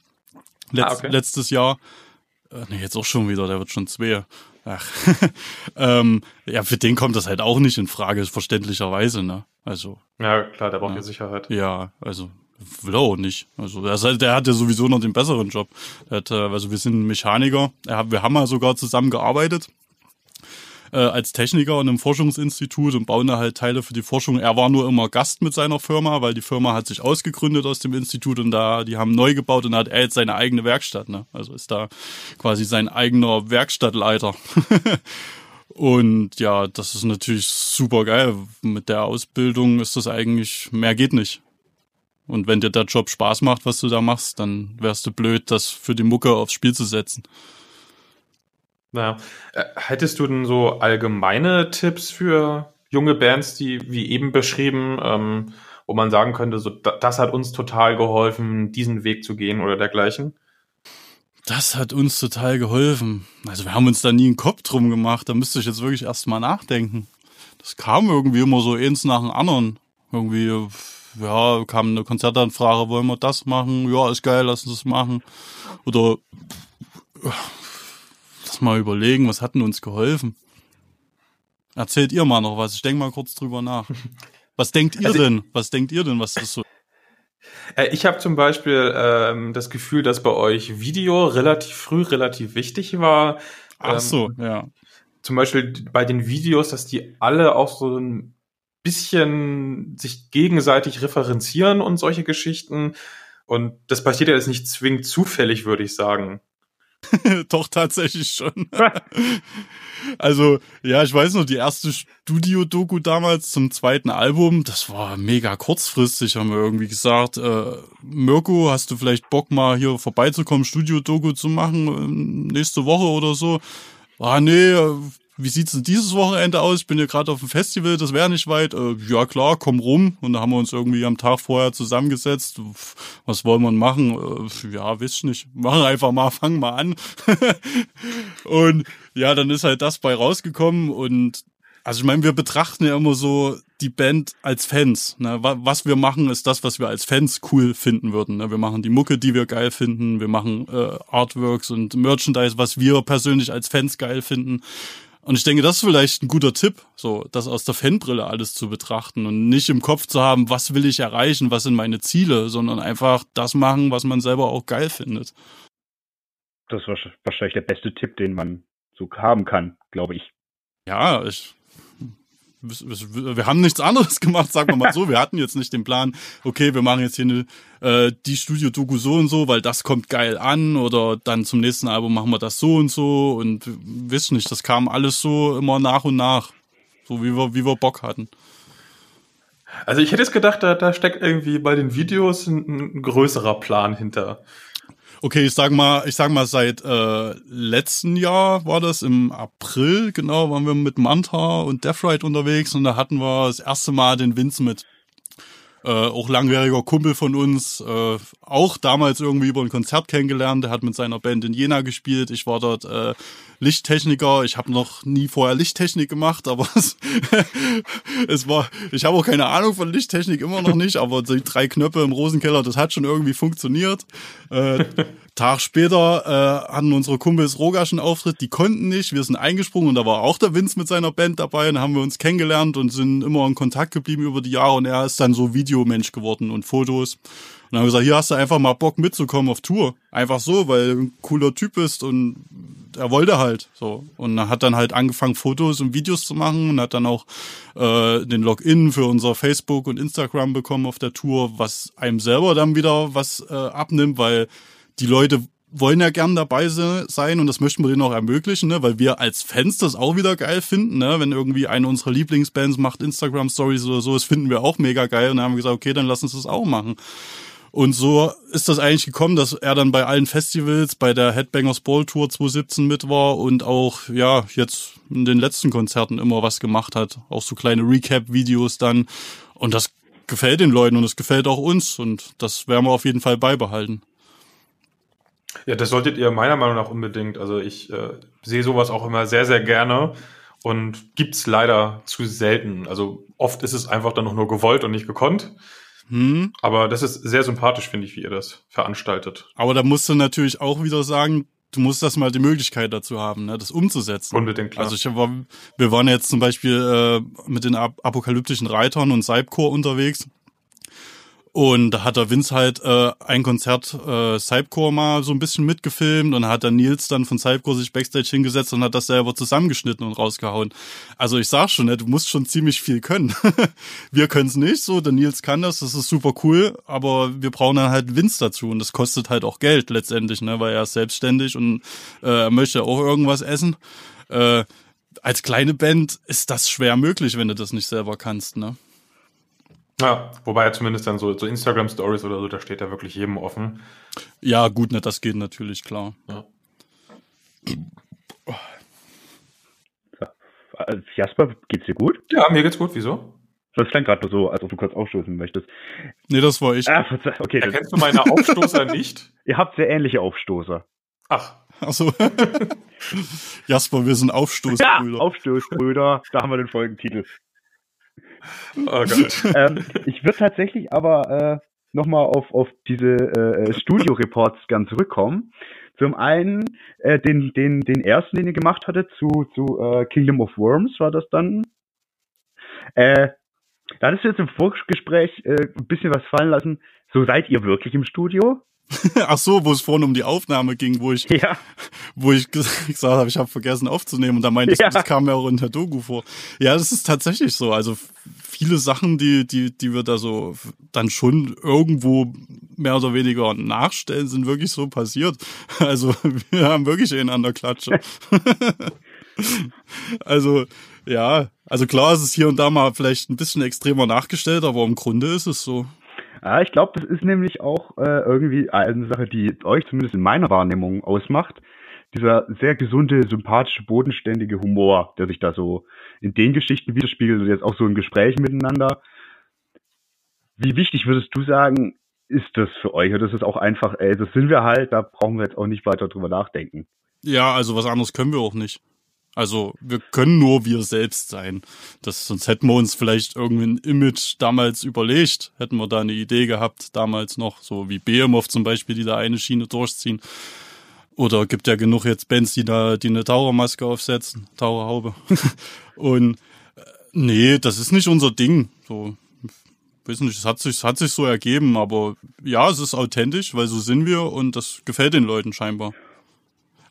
Letz, ah, okay. Letztes Jahr. Äh, nee, jetzt auch schon wieder, der wird schon zwei. Ach, ähm, ja, für den kommt das halt auch nicht in Frage, verständlicherweise, ne? Also. Ja, klar, der braucht ja, Sicherheit. Ja, also will er auch nicht. Also der, halt, der hat ja sowieso noch den besseren Job. Hat, äh, also wir sind Mechaniker. Wir haben ja sogar zusammen gearbeitet äh, als Techniker in einem Forschungsinstitut und bauen da halt Teile für die Forschung. Er war nur immer Gast mit seiner Firma, weil die Firma hat sich ausgegründet aus dem Institut und da, die haben neu gebaut und da hat er jetzt seine eigene Werkstatt, ne? Also ist da quasi sein eigener Werkstattleiter. und ja, das ist natürlich super geil. Mit der Ausbildung ist das eigentlich, mehr geht nicht. Und wenn dir der Job Spaß macht, was du da machst, dann wärst du blöd, das für die Mucke aufs Spiel zu setzen. Äh, hättest du denn so allgemeine Tipps für junge Bands, die wie eben beschrieben, ähm, wo man sagen könnte, so das hat uns total geholfen, diesen Weg zu gehen oder dergleichen? Das hat uns total geholfen. Also wir haben uns da nie einen Kopf drum gemacht. Da müsste ich jetzt wirklich erst mal nachdenken. Das kam irgendwie immer so eins nach dem anderen. Irgendwie, ja, kam eine Konzertanfrage, wollen wir das machen? Ja, ist geil, lass uns das machen. Oder Lass mal überlegen, was hat denn uns geholfen? Erzählt ihr mal noch was. Ich denke mal kurz drüber nach. Was denkt ihr also, denn? Was denkt ihr denn, was ist so? Äh, ich habe zum Beispiel ähm, das Gefühl, dass bei euch Video relativ früh relativ wichtig war. Ach ähm, so, ja. zum Beispiel bei den Videos, dass die alle auch so ein bisschen sich gegenseitig referenzieren und solche Geschichten. Und das passiert ja jetzt nicht zwingend zufällig, würde ich sagen. Doch, tatsächlich schon. also, ja, ich weiß noch, die erste Studio-Doku damals zum zweiten Album, das war mega kurzfristig, haben wir irgendwie gesagt, äh, Mirko, hast du vielleicht Bock mal hier vorbeizukommen, Studio-Doku zu machen, äh, nächste Woche oder so? Ah, nee, wie sieht's denn dieses Wochenende aus? Ich bin ja gerade auf dem Festival, das wäre nicht weit. Äh, ja klar, komm rum. Und da haben wir uns irgendwie am Tag vorher zusammengesetzt. Was wollen wir machen? Äh, ja, wisst nicht. Machen einfach mal, fangen mal an. und ja, dann ist halt das bei rausgekommen und also ich meine, wir betrachten ja immer so die Band als Fans. Ne? Was wir machen, ist das, was wir als Fans cool finden würden. Ne? Wir machen die Mucke, die wir geil finden. Wir machen äh, Artworks und Merchandise, was wir persönlich als Fans geil finden. Und ich denke, das ist vielleicht ein guter Tipp, so das aus der Fanbrille alles zu betrachten und nicht im Kopf zu haben, was will ich erreichen, was sind meine Ziele, sondern einfach das machen, was man selber auch geil findet. Das ist wahrscheinlich der beste Tipp, den man so haben kann, glaube ich. Ja, ich wir haben nichts anderes gemacht, sagen wir mal so. Wir hatten jetzt nicht den Plan, okay, wir machen jetzt hier eine, äh, die Studio-Doku so und so, weil das kommt geil an oder dann zum nächsten Album machen wir das so und so und wisst nicht, das kam alles so immer nach und nach, so wie wir, wie wir Bock hatten. Also ich hätte jetzt gedacht, da, da steckt irgendwie bei den Videos ein, ein größerer Plan hinter. Okay, ich sag mal, ich sag mal, seit äh, letzten Jahr war das im April, genau, waren wir mit Manta und Deathrite unterwegs und da hatten wir das erste Mal den Vince mit. Äh, auch langjähriger Kumpel von uns, äh, auch damals irgendwie über ein Konzert kennengelernt. Der hat mit seiner Band in Jena gespielt. Ich war dort äh, Lichttechniker. Ich habe noch nie vorher Lichttechnik gemacht, aber es, es war, ich habe auch keine Ahnung von Lichttechnik immer noch nicht, aber die drei Knöpfe im Rosenkeller, das hat schon irgendwie funktioniert. Äh, Tag später äh, hatten unsere Kumpels Rogaschen Auftritt, die konnten nicht, wir sind eingesprungen und da war auch der Vince mit seiner Band dabei und haben wir uns kennengelernt und sind immer in Kontakt geblieben über die Jahre und er ist dann so Videomensch geworden und Fotos. Und dann haben wir gesagt, hier hast du einfach mal Bock mitzukommen auf Tour. Einfach so, weil du ein cooler Typ bist und er wollte halt so. Und er hat dann halt angefangen, Fotos und Videos zu machen und hat dann auch äh, den Login für unser Facebook und Instagram bekommen auf der Tour, was einem selber dann wieder was äh, abnimmt, weil die Leute wollen ja gern dabei sein und das möchten wir denen auch ermöglichen, ne? weil wir als Fans das auch wieder geil finden, ne? wenn irgendwie eine unserer Lieblingsbands macht Instagram Stories oder so, das finden wir auch mega geil und dann haben wir gesagt, okay, dann lass uns das auch machen. Und so ist das eigentlich gekommen, dass er dann bei allen Festivals, bei der Headbangers Ball Tour 2017 mit war und auch, ja, jetzt in den letzten Konzerten immer was gemacht hat. Auch so kleine Recap-Videos dann. Und das gefällt den Leuten und es gefällt auch uns und das werden wir auf jeden Fall beibehalten. Ja, das solltet ihr meiner Meinung nach unbedingt. Also ich äh, sehe sowas auch immer sehr, sehr gerne und gibt's leider zu selten. Also oft ist es einfach dann noch nur gewollt und nicht gekonnt. Hm. Aber das ist sehr sympathisch, finde ich, wie ihr das veranstaltet. Aber da musst du natürlich auch wieder sagen, du musst das mal die Möglichkeit dazu haben, ne, das umzusetzen. Unbedingt klar. Also ich war, wir waren jetzt zum Beispiel äh, mit den apokalyptischen Reitern und Seibchor unterwegs und da hat der Vince halt äh, ein Konzert äh, Cypcore mal so ein bisschen mitgefilmt und dann hat der Nils dann von Cypcore sich Backstage hingesetzt und hat das selber zusammengeschnitten und rausgehauen. Also ich sag schon, ne, du musst schon ziemlich viel können. wir können es nicht, so der Nils kann das, das ist super cool, aber wir brauchen dann halt Vince dazu und das kostet halt auch Geld letztendlich, ne, weil er ist selbstständig und äh, er möchte auch irgendwas essen. Äh, als kleine Band ist das schwer möglich, wenn du das nicht selber kannst, ne? Ja, wobei ja zumindest dann so, so Instagram-Stories oder so, da steht ja wirklich jedem offen. Ja, gut, ne, das geht natürlich, klar. Ja. Jasper, geht's dir gut? Ja, mir geht's gut. Wieso? Das klang gerade so, als ob du kurz aufstoßen möchtest. Nee, das war ich. Ah, okay, Erkennst du meine Aufstoßer nicht? Ihr habt sehr ähnliche Aufstoßer. Ach. Achso. Jasper, wir sind Aufstoßbrüder. Ja, Aufstoßbrüder, da haben wir den Folgentitel. Oh ähm, ich würde tatsächlich aber äh, nochmal auf, auf diese äh, Studio-Reports gern zurückkommen. Zum einen äh, den, den, den ersten, den ihr gemacht hattet, zu, zu äh, Kingdom of Worms war das dann. Äh, da hattest du jetzt im Vorgespräch äh, ein bisschen was fallen lassen. So seid ihr wirklich im Studio? Ach so, wo es vorhin um die Aufnahme ging, wo ich, Ja, wo ich ges- gesagt habe, ich habe vergessen aufzunehmen und da meinte Ja. das kam mir auch in der Doku vor. Ja, das ist tatsächlich so. Also viele Sachen, die, die, die wir da so dann schon irgendwo mehr oder weniger nachstellen, sind wirklich so passiert. Also wir haben wirklich einen an der Klatsche. also ja, also klar ist es hier und da mal vielleicht ein bisschen extremer nachgestellt, aber im Grunde ist es so. Ja, ich glaube, das ist nämlich auch äh, irgendwie eine Sache, die euch zumindest in meiner Wahrnehmung ausmacht. Dieser sehr gesunde, sympathische, bodenständige Humor, der sich da so in den Geschichten widerspiegelt und jetzt auch so im Gespräch miteinander. Wie wichtig würdest du sagen, ist das für euch? Oder ist es auch einfach, ey, das sind wir halt, da brauchen wir jetzt auch nicht weiter drüber nachdenken. Ja, also was anderes können wir auch nicht. Also wir können nur wir selbst sein. Das, sonst hätten wir uns vielleicht irgendwie ein Image damals überlegt, hätten wir da eine Idee gehabt, damals noch, so wie Behemoth zum Beispiel, die da eine Schiene durchziehen. Oder gibt ja genug jetzt Bands, die da, die eine Tauchermaske aufsetzen, Taucherhaube. Und äh, nee, das ist nicht unser Ding. So, weiß nicht, es hat sich, es hat sich so ergeben, aber ja, es ist authentisch, weil so sind wir und das gefällt den Leuten scheinbar.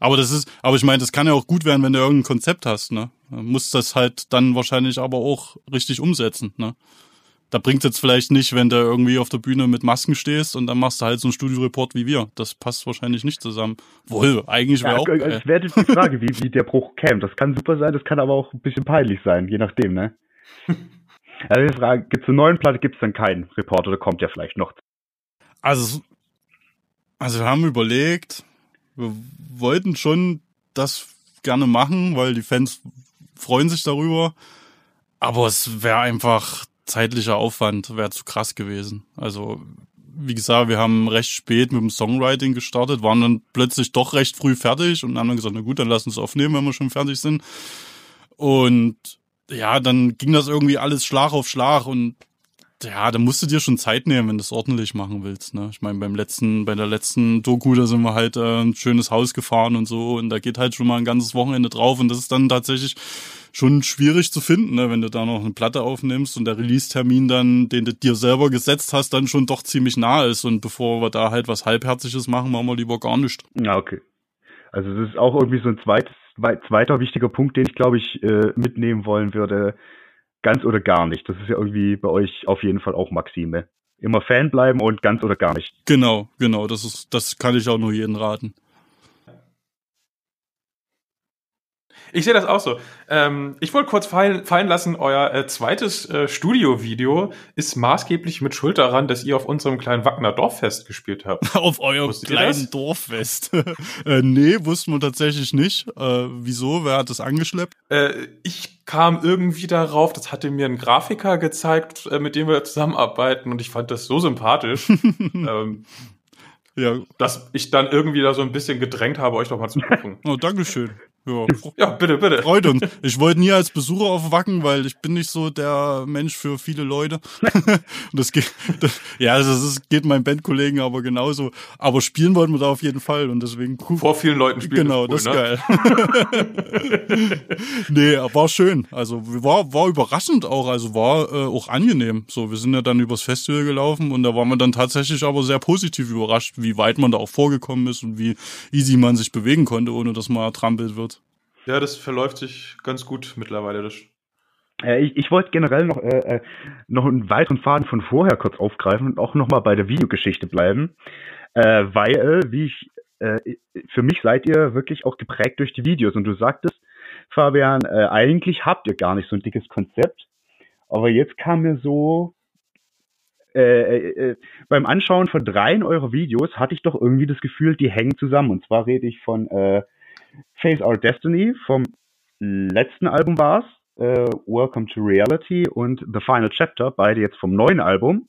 Aber das ist, aber ich meine, das kann ja auch gut werden, wenn du irgendein Konzept hast, ne? Du musst das halt dann wahrscheinlich aber auch richtig umsetzen, ne? Da bringt jetzt vielleicht nicht, wenn du irgendwie auf der Bühne mit Masken stehst und dann machst du halt so einen Studioreport wie wir. Das passt wahrscheinlich nicht zusammen. Wohl, eigentlich wäre Ja, auch. äh, es wäre jetzt die Frage, wie, wie der Bruch käme. Das kann super sein, das kann aber auch ein bisschen peinlich sein, je nachdem, ne? Also die Frage, gibt's eine neuen Platte, gibt's dann keinen Report oder kommt ja vielleicht noch? Also, also wir haben überlegt, wir wollten schon das gerne machen, weil die Fans freuen sich darüber. Aber es wäre einfach zeitlicher Aufwand, wäre zu krass gewesen. Also, wie gesagt, wir haben recht spät mit dem Songwriting gestartet, waren dann plötzlich doch recht früh fertig und haben dann gesagt, na gut, dann lass uns aufnehmen, wenn wir schon fertig sind. Und ja, dann ging das irgendwie alles Schlag auf Schlag und ja, da musst du dir schon Zeit nehmen, wenn du es ordentlich machen willst. Ne? Ich meine, beim letzten, bei der letzten Doku, da sind wir halt äh, ein schönes Haus gefahren und so und da geht halt schon mal ein ganzes Wochenende drauf und das ist dann tatsächlich schon schwierig zu finden, ne? wenn du da noch eine Platte aufnimmst und der Release-Termin dann, den du dir selber gesetzt hast, dann schon doch ziemlich nah ist und bevor wir da halt was Halbherziges machen, machen wir lieber gar nicht. Ja, okay. Also das ist auch irgendwie so ein zweites, wei- zweiter wichtiger Punkt, den ich glaube ich äh, mitnehmen wollen würde. Ganz oder gar nicht. Das ist ja irgendwie bei euch auf jeden Fall auch Maxime. Immer Fan bleiben und ganz oder gar nicht. Genau, genau, das ist, das kann ich auch nur jedem raten. Ich sehe das auch so. Ähm, ich wollte kurz fallen, fallen lassen, euer äh, zweites äh, Studio-Video ist maßgeblich mit Schuld daran, dass ihr auf unserem kleinen Wagner Dorffest gespielt habt. Auf eurem Wusstet kleinen? Dorffest. äh, nee, wussten wir tatsächlich nicht. Äh, wieso? Wer hat das angeschleppt? Äh, ich kam irgendwie darauf, das hatte mir ein Grafiker gezeigt, äh, mit dem wir zusammenarbeiten und ich fand das so sympathisch, ähm, Ja, dass ich dann irgendwie da so ein bisschen gedrängt habe, euch doch mal zu buchen. oh, Dankeschön. Ja, Ja, bitte, bitte. freut uns. Ich wollte nie als Besucher auf Wacken, weil ich bin nicht so der Mensch für viele Leute. Und das geht, das, ja, das ist, geht meinen Bandkollegen aber genauso. Aber spielen wollten wir da auf jeden Fall und deswegen cool. Vor vielen Leuten spielen Genau, ist das cool, ist geil. nee, war schön. Also war, war überraschend auch, also war äh, auch angenehm. So, wir sind ja dann übers Festival gelaufen und da waren wir dann tatsächlich aber sehr positiv überrascht, wie weit man da auch vorgekommen ist und wie easy man sich bewegen konnte, ohne dass man ertrampelt wird. Ja, das verläuft sich ganz gut mittlerweile. Das Äh, ich ich wollte generell noch, äh, äh, noch einen weiteren Faden von vorher kurz aufgreifen und auch nochmal bei der Videogeschichte bleiben. Äh, weil, wie ich, äh, für mich seid ihr wirklich auch geprägt durch die Videos. Und du sagtest, Fabian, äh, eigentlich habt ihr gar nicht so ein dickes Konzept. Aber jetzt kam mir so, äh, äh, äh, beim Anschauen von dreien eurer Videos hatte ich doch irgendwie das Gefühl, die hängen zusammen. Und zwar rede ich von äh, Face Our Destiny, vom letzten Album war's, äh, Welcome to Reality und The Final Chapter, beide jetzt vom neuen Album.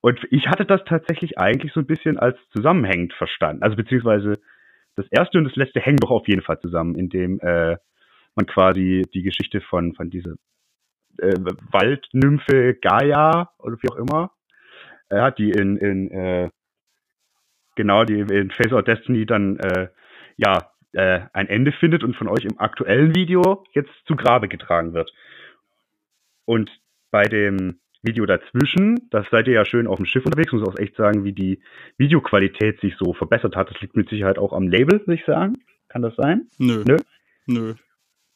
Und ich hatte das tatsächlich eigentlich so ein bisschen als zusammenhängend verstanden. Also beziehungsweise das erste und das letzte hängen doch auf jeden Fall zusammen, indem äh, man quasi die Geschichte von, von dieser äh, Waldnymphe Gaia oder wie auch immer äh, hat, die in, in äh, genau, die in Face Out Destiny dann äh, ja äh, ein Ende findet und von euch im aktuellen Video jetzt zu Grabe getragen wird. Und bei dem Video dazwischen, das seid ihr ja schön auf dem Schiff unterwegs, muss auch echt sagen, wie die Videoqualität sich so verbessert hat. Das liegt mit Sicherheit auch am Label, würde ich sagen. Kann das sein? Nö. Nö? Nö.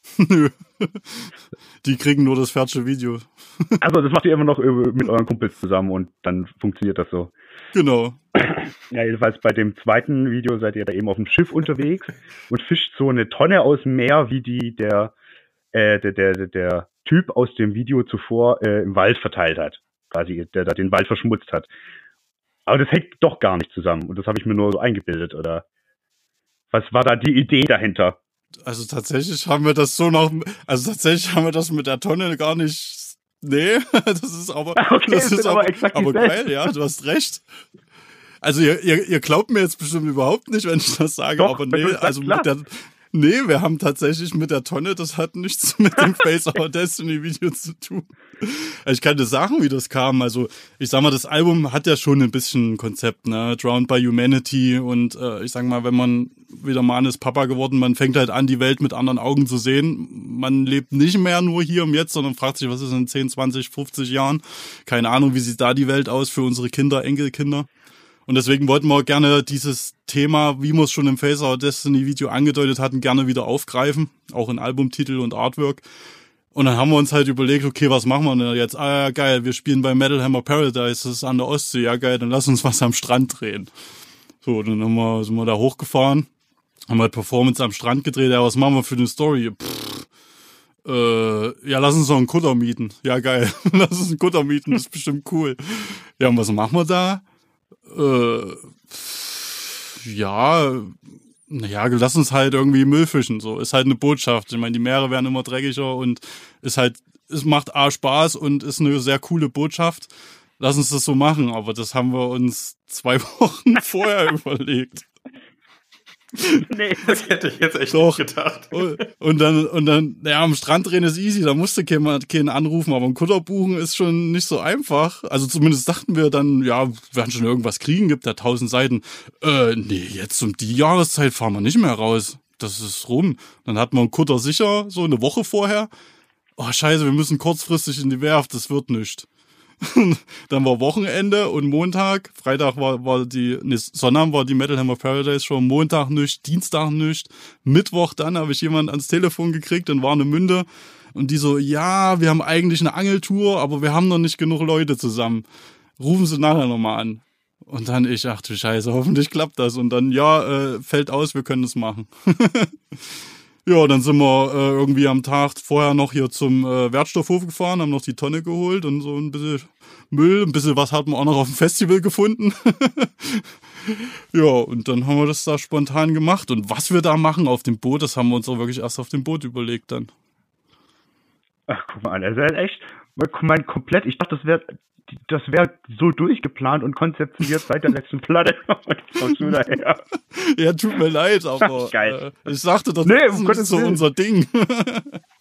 Nö. Die kriegen nur das fertige Video. Also das macht ihr immer noch äh, mit euren Kumpels zusammen und dann funktioniert das so. Genau. Ja, jedenfalls bei dem zweiten Video seid ihr da eben auf dem Schiff unterwegs und fischt so eine Tonne aus dem Meer, wie die der, äh, der, der, der, der Typ aus dem Video zuvor äh, im Wald verteilt hat. Quasi, der da den Wald verschmutzt hat. Aber das hängt doch gar nicht zusammen und das habe ich mir nur so eingebildet, oder? Was war da die Idee dahinter? Also tatsächlich haben wir das so noch, also tatsächlich haben wir das mit der Tonne gar nicht. Nee, das ist aber, Okay, das ist aber aber, exakt aber geil, ja, du hast recht. Also ihr, ihr, ihr glaubt mir jetzt bestimmt überhaupt nicht, wenn ich das sage, Doch, aber nee, also mit der, nee, wir haben tatsächlich mit der Tonne, das hat nichts mit dem Face Our Destiny Video zu tun. Ich kann dir sagen, wie das kam. Also ich sag mal, das Album hat ja schon ein bisschen Konzept, ne? Drowned by Humanity und äh, ich sag mal, wenn man wieder Mann ist Papa geworden, man fängt halt an, die Welt mit anderen Augen zu sehen. Man lebt nicht mehr nur hier im Jetzt, sondern fragt sich, was ist in 10, 20, 50 Jahren? Keine Ahnung, wie sieht da die Welt aus für unsere Kinder, Enkelkinder? Und deswegen wollten wir gerne dieses Thema, wie wir es schon im Face Our Destiny Video angedeutet hatten, gerne wieder aufgreifen, auch in Albumtitel und Artwork. Und dann haben wir uns halt überlegt, okay, was machen wir denn jetzt? Ah ja, geil, wir spielen bei Metal Hammer Paradise, das ist an der Ostsee, ja geil, dann lass uns was am Strand drehen. So, dann haben wir, sind wir da hochgefahren, haben halt Performance am Strand gedreht, ja, was machen wir für eine Story? Pff, äh, ja, lass uns doch einen Kutter mieten. Ja, geil, lass uns einen Kutter mieten, das ist bestimmt cool. Ja, und was machen wir da? Äh, ja, naja, lass uns halt irgendwie Müll fischen, so. Ist halt eine Botschaft. Ich meine, die Meere werden immer dreckiger und ist halt, es macht A Spaß und ist eine sehr coole Botschaft. Lass uns das so machen, aber das haben wir uns zwei Wochen vorher überlegt. Nee. Das hätte ich jetzt echt Doch. nicht gedacht. Und, dann, und dann, ja, am Strand drehen ist easy, da musste keiner, keinen anrufen, aber ein Kutter buchen ist schon nicht so einfach. Also zumindest dachten wir dann, ja, wir werden schon irgendwas kriegen, gibt da tausend Seiten. Äh, nee, jetzt um die Jahreszeit fahren wir nicht mehr raus. Das ist rum. Dann hatten wir einen Kutter sicher, so eine Woche vorher. Oh, scheiße, wir müssen kurzfristig in die Werft, das wird nicht. dann war Wochenende und Montag, Freitag war, war die, nee, Sonnabend war die Metal Hammer Paradise Show, Montag nicht, Dienstag nicht, Mittwoch dann habe ich jemand ans Telefon gekriegt in Warnemünde und die so, ja, wir haben eigentlich eine Angeltour, aber wir haben noch nicht genug Leute zusammen. Rufen Sie nachher nochmal an. Und dann ich, ach du Scheiße, hoffentlich klappt das. Und dann, ja, äh, fällt aus, wir können es machen. Ja, dann sind wir äh, irgendwie am Tag vorher noch hier zum äh, Wertstoffhof gefahren, haben noch die Tonne geholt und so ein bisschen Müll, ein bisschen was hatten wir auch noch auf dem Festival gefunden. ja, und dann haben wir das da spontan gemacht. Und was wir da machen auf dem Boot, das haben wir uns auch wirklich erst auf dem Boot überlegt dann. Ach, guck mal an, das ist halt echt, mein komplett, ich dachte, das wäre das wäre so durchgeplant und konzeptioniert seit der letzten Platte. Ja, tut mir leid, aber Geil. Äh, ich sagte, das Nee, ist um so Willen. unser Ding.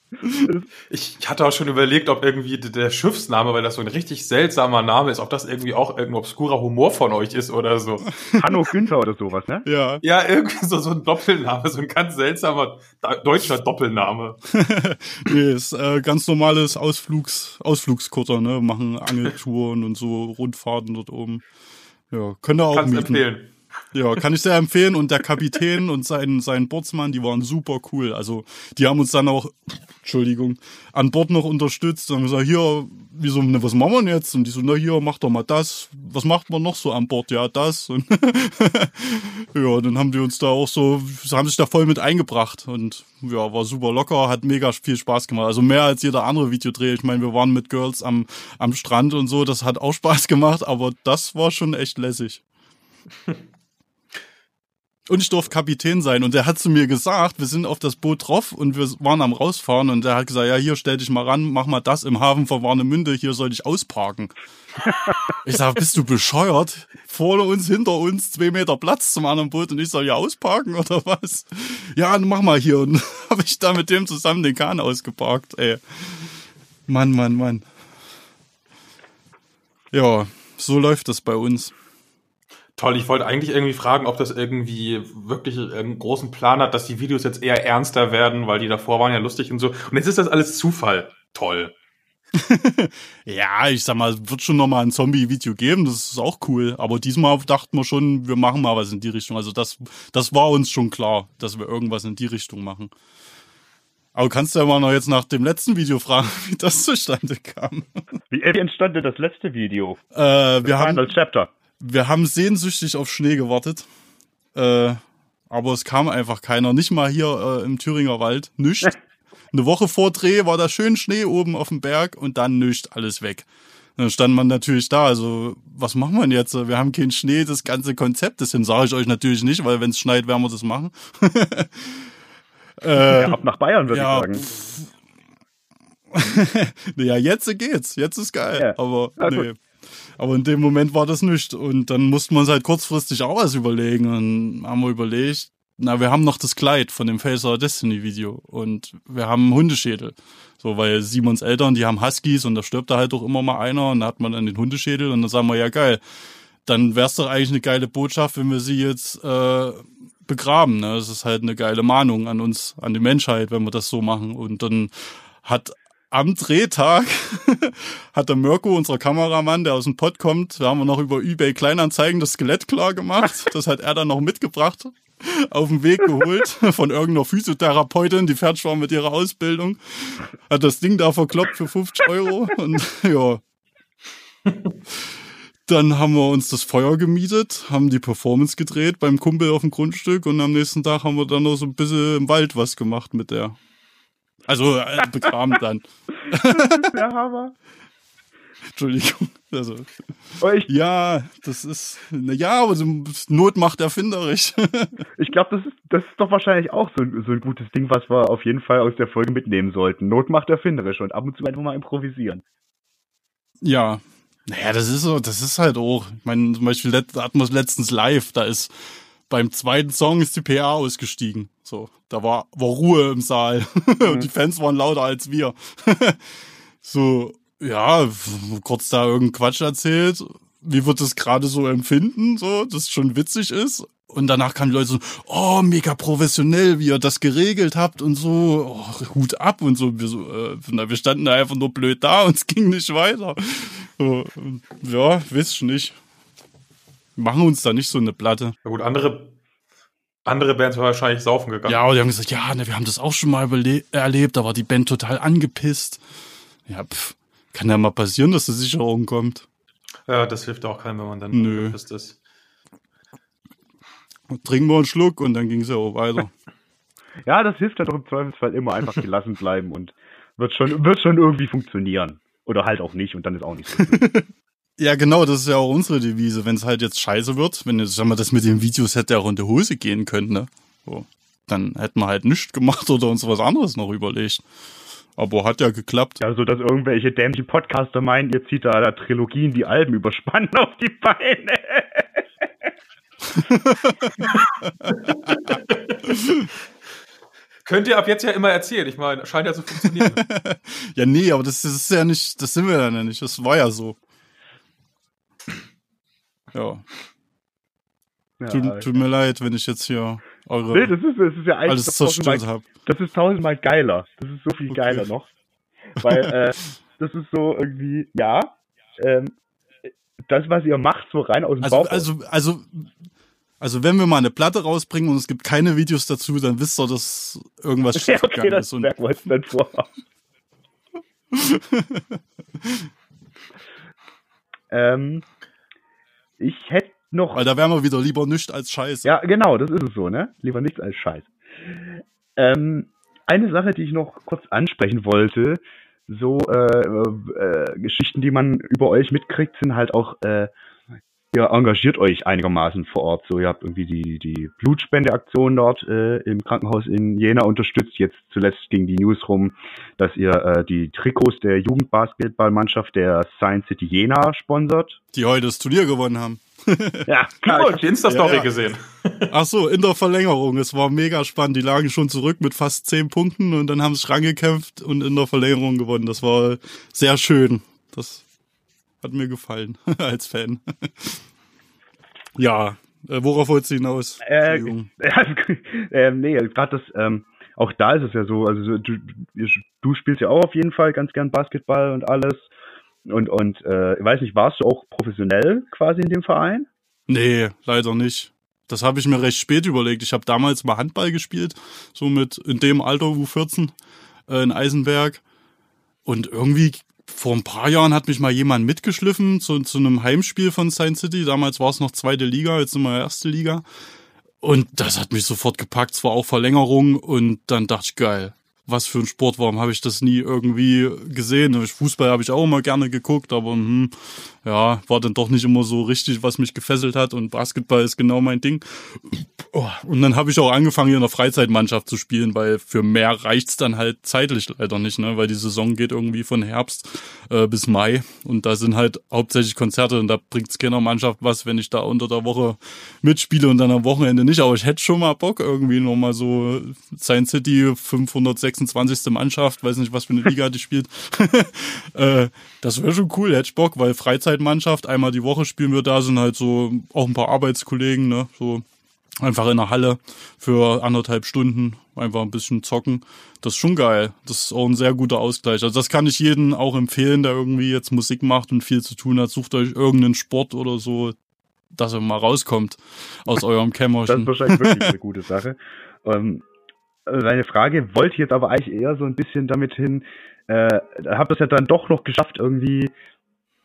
Ich hatte auch schon überlegt, ob irgendwie der Schiffsname, weil das so ein richtig seltsamer Name ist, ob das irgendwie auch irgendein obskurer Humor von euch ist oder so. Hanno Günther oder sowas, ne? ja. Ja, irgendwie so, so ein Doppelname, so ein ganz seltsamer da- deutscher Doppelname. Nee, ist äh, ganz normales Ausflugs, Ausflugskutter, ne? Machen Angeltouren und so Rundfahrten dort oben. Ja, könnt ihr auch Kannst mieten. empfehlen. Ja, kann ich sehr empfehlen. Und der Kapitän und sein, sein Bootsmann, die waren super cool. Also, die haben uns dann auch, Entschuldigung, an Bord noch unterstützt und haben gesagt, hier, wieso, ne, was machen wir denn jetzt? Und die so, na hier, mach doch mal das. Was macht man noch so an Bord? Ja, das. Und ja, dann haben die uns da auch so, haben sich da voll mit eingebracht. Und ja, war super locker, hat mega viel Spaß gemacht. Also mehr als jeder andere Videodreh. Ich meine, wir waren mit Girls am, am Strand und so, das hat auch Spaß gemacht, aber das war schon echt lässig. Und ich durfte Kapitän sein. Und der hat zu mir gesagt, wir sind auf das Boot drauf und wir waren am rausfahren. Und der hat gesagt, ja, hier stell dich mal ran, mach mal das im Hafen von Warnemünde, hier soll ich ausparken. ich sag, bist du bescheuert? Vor uns, hinter uns, zwei Meter Platz zum anderen Boot und ich soll hier ausparken oder was? Ja, dann mach mal hier. Und habe ich da mit dem zusammen den Kahn ausgeparkt, ey. Mann, Mann, Mann. Ja, so läuft das bei uns. Toll, ich wollte eigentlich irgendwie fragen, ob das irgendwie wirklich einen großen Plan hat, dass die Videos jetzt eher ernster werden, weil die davor waren ja lustig und so. Und jetzt ist das alles Zufall. Toll. Ja, ich sag mal, wird schon nochmal ein Zombie-Video geben, das ist auch cool. Aber diesmal dachten wir schon, wir machen mal was in die Richtung. Also das, das war uns schon klar, dass wir irgendwas in die Richtung machen. Aber kannst du ja mal noch jetzt nach dem letzten Video fragen, wie das zustande kam. Wie entstand denn das letzte Video? Äh, wir, haben, Final Chapter. Wir haben sehnsüchtig auf Schnee gewartet. Äh, aber es kam einfach keiner. Nicht mal hier äh, im Thüringer Wald. Nichts. Eine Woche vor Dreh war da schön Schnee oben auf dem Berg und dann nichts, alles weg. Dann stand man natürlich da, also was machen wir jetzt? Wir haben keinen Schnee, das ganze Konzept, deswegen sage ich euch natürlich nicht, weil wenn es schneit, werden wir das machen. äh, Ja, ab nach Bayern, würde ja, ich sagen. naja, jetzt geht's, jetzt ist geil. Ja. Aber nee. Aber in dem Moment war das nicht. Und dann mussten wir uns halt kurzfristig auch was überlegen. Und haben wir überlegt, na, wir haben noch das Kleid von dem Our Destiny Video. Und wir haben Hundeschädel. So, weil Simons Eltern, die haben Huskies und da stirbt da halt doch immer mal einer und da hat man dann den Hundeschädel und dann sagen wir, ja geil, dann wär's doch eigentlich eine geile Botschaft, wenn wir sie jetzt äh, begraben. Ne? Das ist halt eine geile Mahnung an uns, an die Menschheit, wenn wir das so machen. Und dann hat am Drehtag hat der Mirko, unser Kameramann, der aus dem Pott kommt, da haben wir noch über eBay Kleinanzeigen das Skelett klar gemacht. Das hat er dann noch mitgebracht, auf den Weg geholt von irgendeiner Physiotherapeutin, die fertig war mit ihrer Ausbildung. Hat das Ding da verkloppt für 50 Euro und ja. Dann haben wir uns das Feuer gemietet, haben die Performance gedreht beim Kumpel auf dem Grundstück und am nächsten Tag haben wir dann noch so ein bisschen im Wald was gemacht mit der. Also äh, begraben dann. Der Hammer. Entschuldigung. Also, ich ja, das ist, na ja, aber so Not macht erfinderisch. ich glaube, das ist, das ist doch wahrscheinlich auch so, ein- so ein gutes Ding, was wir auf jeden Fall aus der Folge mitnehmen sollten. Not macht erfinderisch und ab und zu einfach mal improvisieren. ja. Naja, das ist so, das ist halt auch. Ich meine, zum Beispiel hatten wir es letztens live, da ist beim zweiten Song ist die PA ausgestiegen. So, da war, war Ruhe im Saal. Und die Fans waren lauter als wir. so, ja, kurz da irgendeinen Quatsch erzählt. Wie wird das gerade so empfinden, so, dass es schon witzig ist? Und danach kamen die Leute so, oh, mega professionell, wie ihr das geregelt habt und so, oh, Hut ab und so. Wir, so äh, wir standen da einfach nur blöd da und es ging nicht weiter. So, ja, wisst nicht. Wir machen uns da nicht so eine Platte. Ja gut, andere, andere Bands waren wahrscheinlich saufen gegangen. Ja, und die haben gesagt, ja, ne, wir haben das auch schon mal erlebt, da war die Band total angepisst. Ja, pff, kann ja mal passieren, dass die Sicherung kommt. Ja, das hilft auch keinem, wenn man dann Nö. ist. Das. Trinken wir einen Schluck und dann ging es ja auch weiter. Ja, das hilft dann doch im Zweifelsfall immer einfach gelassen bleiben und wird schon, wird schon irgendwie funktionieren. Oder halt auch nicht und dann ist auch nicht so. Ja, genau, das ist ja auch unsere Devise. Wenn es halt jetzt scheiße wird, wenn jetzt, sag mal, das mit den Videos hätte auch in die Hose gehen können, ne? So. Dann hätten wir halt nichts gemacht oder uns was anderes noch überlegt. Aber hat ja geklappt. Ja, so dass irgendwelche dämlichen Podcaster meinen, ihr zieht da, da Trilogien die Alben überspannen auf die Beine. Könnt ihr ab jetzt ja immer erzählen. Ich meine, scheint ja zu funktionieren. Ja, nee, aber das, das ist ja nicht, das sind wir dann ja nicht. Das war ja so. Ja, Ja, tut, tut mir leid, wenn ich jetzt hier Nee, eure das ist, das ist ja eigentlich alles zerstört habe. das ist tausendmal geiler. Das ist so viel Okay. geiler noch. Weil, äh, das ist so irgendwie, ja, ähm, das, was ihr macht, so rein aus dem Also, Bauch. also, also, also, wenn wir mal eine Platte rausbringen und es gibt keine Videos dazu, dann wisst ihr, dass irgendwas ja, okay, das ist. Und uns dann vor. ähm, ich hätte noch weil da wären wir wieder lieber nicht als Scheiße. Ja, genau, das ist es so, ne? Lieber nichts als Scheiß. Ähm, eine Sache, die ich noch kurz ansprechen wollte, so äh, äh, Geschichten, die man über euch mitkriegt, sind halt auch, äh, ihr engagiert euch einigermaßen vor Ort. So, ihr habt irgendwie die, die Blutspendeaktion dort äh, im Krankenhaus in Jena unterstützt. Jetzt zuletzt ging die News rum, dass ihr äh, die Trikots der Jugendbasketballmannschaft der Science City Jena sponsert. Die heute das Turnier gewonnen haben. Ja, Ja, ich habe die Insta-Story Ja, ja. gesehen. Ach so, in der Verlängerung. Es war mega spannend. Die lagen schon zurück mit fast zehn Punkten und dann haben sie sich rangekämpft und in der Verlängerung gewonnen. Das war sehr schön. Das hat mir gefallen als Fan. ja, äh, worauf wolltest du hinaus? Äh, ähm, nee, gerade das, ähm, auch da ist es ja so, also du, du spielst ja auch auf jeden Fall ganz gern Basketball und alles. Und, und äh, ich weiß nicht, warst du auch professionell quasi in dem Verein? Nee, leider nicht. Das habe ich mir recht spät überlegt. Ich habe damals mal Handball gespielt, so mit in dem Alter U14 äh, in Eisenberg. Und irgendwie vor ein paar Jahren hat mich mal jemand mitgeschliffen zu, zu einem Heimspiel von Science City. Damals war es noch zweite Liga, jetzt sind wir erste Liga. Und das hat mich sofort gepackt. Es war auch Verlängerung und dann dachte ich, geil, was für ein Sport. Warum habe ich das nie irgendwie gesehen? Fußball habe ich auch immer gerne geguckt, aber hm, ja, war dann doch nicht immer so richtig, was mich gefesselt hat. Und Basketball ist genau mein Ding. Oh, und dann habe ich auch angefangen, hier in der Freizeitmannschaft zu spielen, weil für mehr reicht's dann halt zeitlich leider nicht, ne? Weil die Saison geht irgendwie von Herbst äh, bis Mai und da sind halt hauptsächlich Konzerte und da bringt's keiner Mannschaft was, wenn ich da unter der Woche mitspiele und dann am Wochenende nicht. Aber ich hätte schon mal Bock irgendwie nochmal so Science City 526. Mannschaft, weiß nicht, was für eine Liga die spielt. äh, das wäre schon cool, hätte ich Bock, weil Freizeitmannschaft, einmal die Woche spielen wir da, sind halt so auch ein paar Arbeitskollegen, ne, so einfach in der Halle für anderthalb Stunden einfach ein bisschen zocken. Das ist schon geil. Das ist auch ein sehr guter Ausgleich. Also das kann ich jedem auch empfehlen, der irgendwie jetzt Musik macht und viel zu tun hat. Sucht euch irgendeinen Sport oder so, dass er mal rauskommt aus eurem Kämmerchen. Das ist wahrscheinlich wirklich eine gute Sache. Ähm, meine Frage wollte jetzt aber eigentlich eher so ein bisschen damit hin, äh, habt das ja dann doch noch geschafft, irgendwie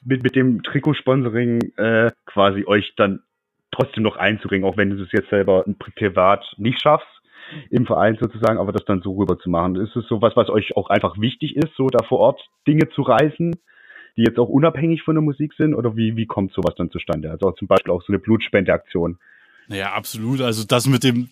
mit, mit dem Trikotsponsoring äh, quasi euch dann trotzdem noch einzubringen, auch wenn du es jetzt selber privat nicht schaffst, im Verein sozusagen, aber das dann so rüber zu machen. Ist es so was, was euch auch einfach wichtig ist, so da vor Ort Dinge zu reißen, die jetzt auch unabhängig von der Musik sind? Oder wie, wie kommt sowas dann zustande? Also zum Beispiel auch so eine Blutspendeaktion. Naja, absolut. Also das mit dem,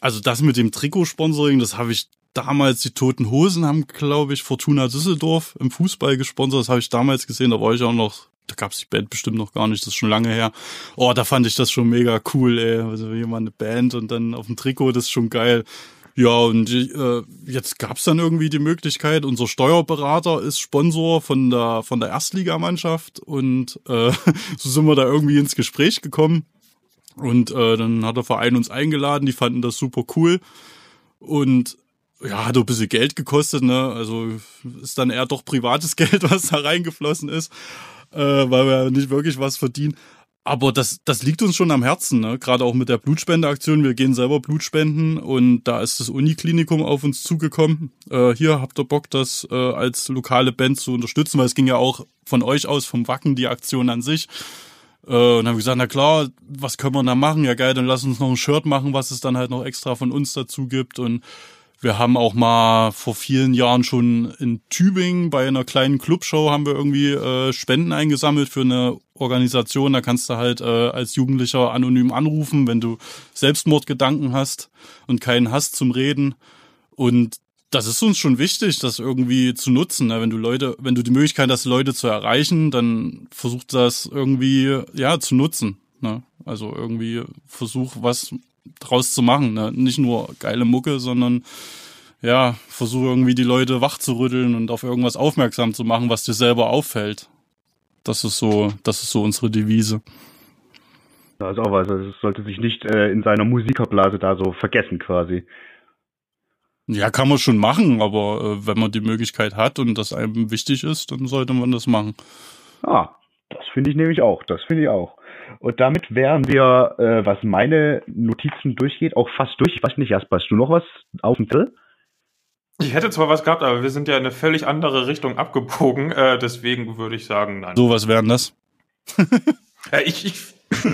also das mit dem Trikotsponsoring, das habe ich damals, die Toten Hosen haben, glaube ich, Fortuna Düsseldorf im Fußball gesponsert. Das habe ich damals gesehen, da war ich auch noch da gab's die Band bestimmt noch gar nicht, das ist schon lange her. Oh, da fand ich das schon mega cool, ey. Also jemand eine Band und dann auf dem Trikot, das ist schon geil. Ja, und äh, jetzt gab's dann irgendwie die Möglichkeit, unser Steuerberater ist Sponsor von der von der Erstligamannschaft und äh, so sind wir da irgendwie ins Gespräch gekommen. Und äh, dann hat der Verein uns eingeladen, die fanden das super cool. Und ja, hat ein bisschen Geld gekostet, ne? Also ist dann eher doch privates Geld, was da reingeflossen ist äh, weil wir nicht wirklich was verdienen. Aber das, das liegt uns schon am Herzen, ne? gerade auch mit der Blutspendeaktion. Wir gehen selber Blutspenden und da ist das Uniklinikum auf uns zugekommen. Äh, hier habt ihr Bock, das äh, als lokale Band zu unterstützen, weil es ging ja auch von euch aus, vom Wacken, die Aktion an sich. Äh, und haben gesagt, na klar, was können wir da machen? Ja geil, dann lass uns noch ein Shirt machen, was es dann halt noch extra von uns dazu gibt. Und wir haben auch mal vor vielen Jahren schon in Tübingen bei einer kleinen Clubshow haben wir irgendwie äh, Spenden eingesammelt für eine Organisation. Da kannst du halt äh, als Jugendlicher anonym anrufen, wenn du Selbstmordgedanken hast und keinen hast zum Reden. Und das ist uns schon wichtig, das irgendwie zu nutzen. Ne? Wenn du Leute, wenn du die Möglichkeit hast, Leute zu erreichen, dann versuch das irgendwie ja zu nutzen. Ne? Also irgendwie versuch was draus zu machen. Ne? Nicht nur geile Mucke, sondern ja, versuche irgendwie die Leute wach zu rütteln und auf irgendwas aufmerksam zu machen, was dir selber auffällt. Das ist so, das ist so unsere Devise. Das ist auch was. Also es sollte sich nicht äh, in seiner Musikerblase da so vergessen quasi. Ja, kann man schon machen, aber äh, wenn man die Möglichkeit hat und das einem wichtig ist, dann sollte man das machen. Ah, das finde ich nämlich auch. Das finde ich auch. Und damit wären wir, äh, was meine Notizen durchgeht, auch fast durch. Ich weiß nicht, Jasper, hast du noch was auf dem Zettel? Ich hätte zwar was gehabt, aber wir sind ja in eine völlig andere Richtung abgebogen. Äh, deswegen würde ich sagen, nein. So, was wären das? ja, ich, ich,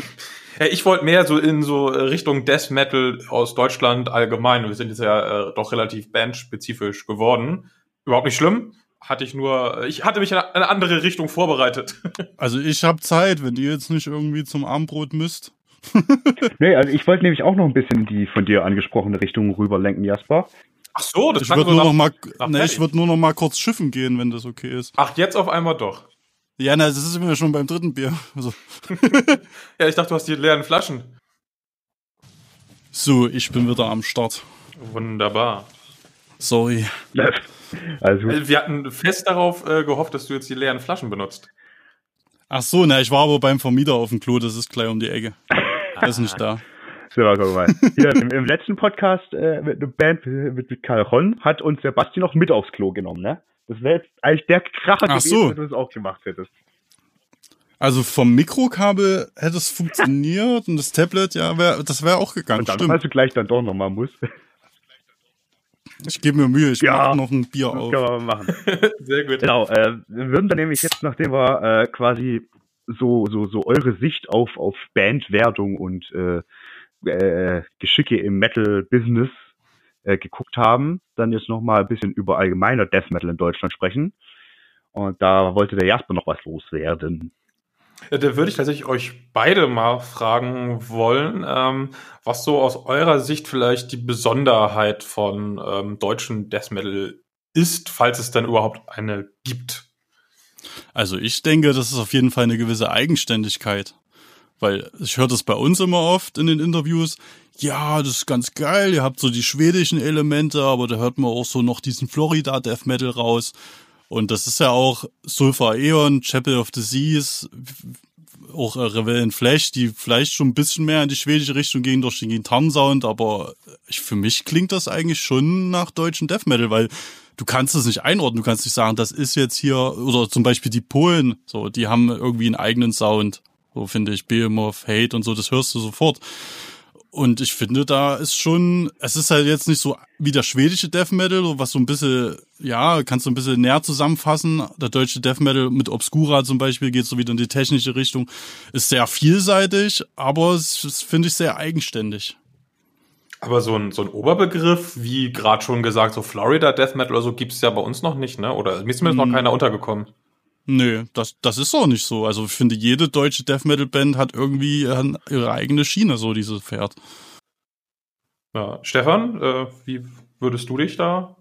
ja, ich wollte mehr so in so Richtung Death Metal aus Deutschland allgemein. Wir sind jetzt ja äh, doch relativ bandspezifisch geworden. Überhaupt nicht schlimm hatte ich nur, ich hatte mich in eine andere Richtung vorbereitet. Also ich habe Zeit, wenn ihr jetzt nicht irgendwie zum Abendbrot müsst. nee, also ich wollte nämlich auch noch ein bisschen in die von dir angesprochene Richtung rüberlenken, Jasper. Ach so, das ich würde nur noch mal, ne, ich würde nur noch mal kurz schiffen gehen, wenn das okay ist. Ach, jetzt auf einmal doch. Ja, na, das ist immer schon beim dritten Bier. Also. ja, ich dachte, du hast die leeren Flaschen. So, ich bin wieder am Start. Wunderbar. Sorry. Also, wir hatten fest darauf äh, gehofft, dass du jetzt die leeren Flaschen benutzt. Ach so, na, ich war aber beim Vermieter auf dem Klo, das ist gleich um die Ecke. Der ist nicht da. So, guck mal. Hier, im, im letzten Podcast äh, mit einer Band mit, mit Karl Ron hat uns der Basti noch mit aufs Klo genommen, ne? Das wäre jetzt eigentlich der Kracher Ach gewesen, so. wenn du es auch gemacht hättest. Also vom Mikrokabel hätte es funktioniert und das Tablet, ja, wär, das wäre auch gegangen. Und dann, Stimmt. falls du gleich dann doch nochmal musst, Ich gebe mir Mühe, ich Ja. mach noch ein Bier das auf. können wir mal machen. Sehr gut. Genau, äh, wir würden dann nämlich jetzt, nachdem wir äh, quasi so, so, so eure Sicht auf, auf Bandwertung und äh, äh, Geschicke im Metal-Business äh, geguckt haben, dann jetzt nochmal ein bisschen über allgemeiner Death Metal in Deutschland sprechen. Und da wollte der Jasper noch was loswerden. Ja, Da würde ich tatsächlich euch beide mal fragen wollen, ähm, was so aus eurer Sicht vielleicht die Besonderheit von ähm, deutschen Death Metal ist, falls es denn überhaupt eine gibt. Also ich denke, das ist auf jeden Fall eine gewisse Eigenständigkeit. Weil ich höre das bei uns immer oft in den Interviews. Ja, das ist ganz geil. Ihr habt so die schwedischen Elemente, aber da hört man auch so noch diesen Florida Death Metal raus. Und das ist ja auch Sulfur Aeon, Chapel of the Seas, auch äh, Rebellion Flash, die vielleicht schon ein bisschen mehr in die schwedische Richtung gehen durch den Gitarrensound, aber ich, für mich klingt das eigentlich schon nach deutschen Death Metal, weil du kannst es nicht einordnen, du kannst nicht sagen, das ist jetzt hier, oder zum Beispiel die Polen, so, die haben irgendwie einen eigenen Sound, so finde ich, Behemoth, Hate und so, das hörst du sofort. Und ich finde, da ist schon, es ist halt jetzt nicht so wie der schwedische Death Metal, was so ein bisschen, ja, kannst du ein bisschen näher zusammenfassen. Der deutsche Death Metal mit Obscura zum Beispiel geht so wieder in die technische Richtung, ist sehr vielseitig, aber es ist, finde ich, sehr eigenständig. Aber so ein, so ein Oberbegriff, wie gerade schon gesagt, so Florida Death Metal oder so, gibt's ja bei uns noch nicht, ne? Oder mir ist zumindest noch keiner untergekommen. Nö, das, das ist auch nicht so. Also ich finde, jede deutsche Death Metal Band hat irgendwie äh, ihre eigene Schiene, so dieses Pferd. Ja. Stefan, äh, wie würdest du dich da?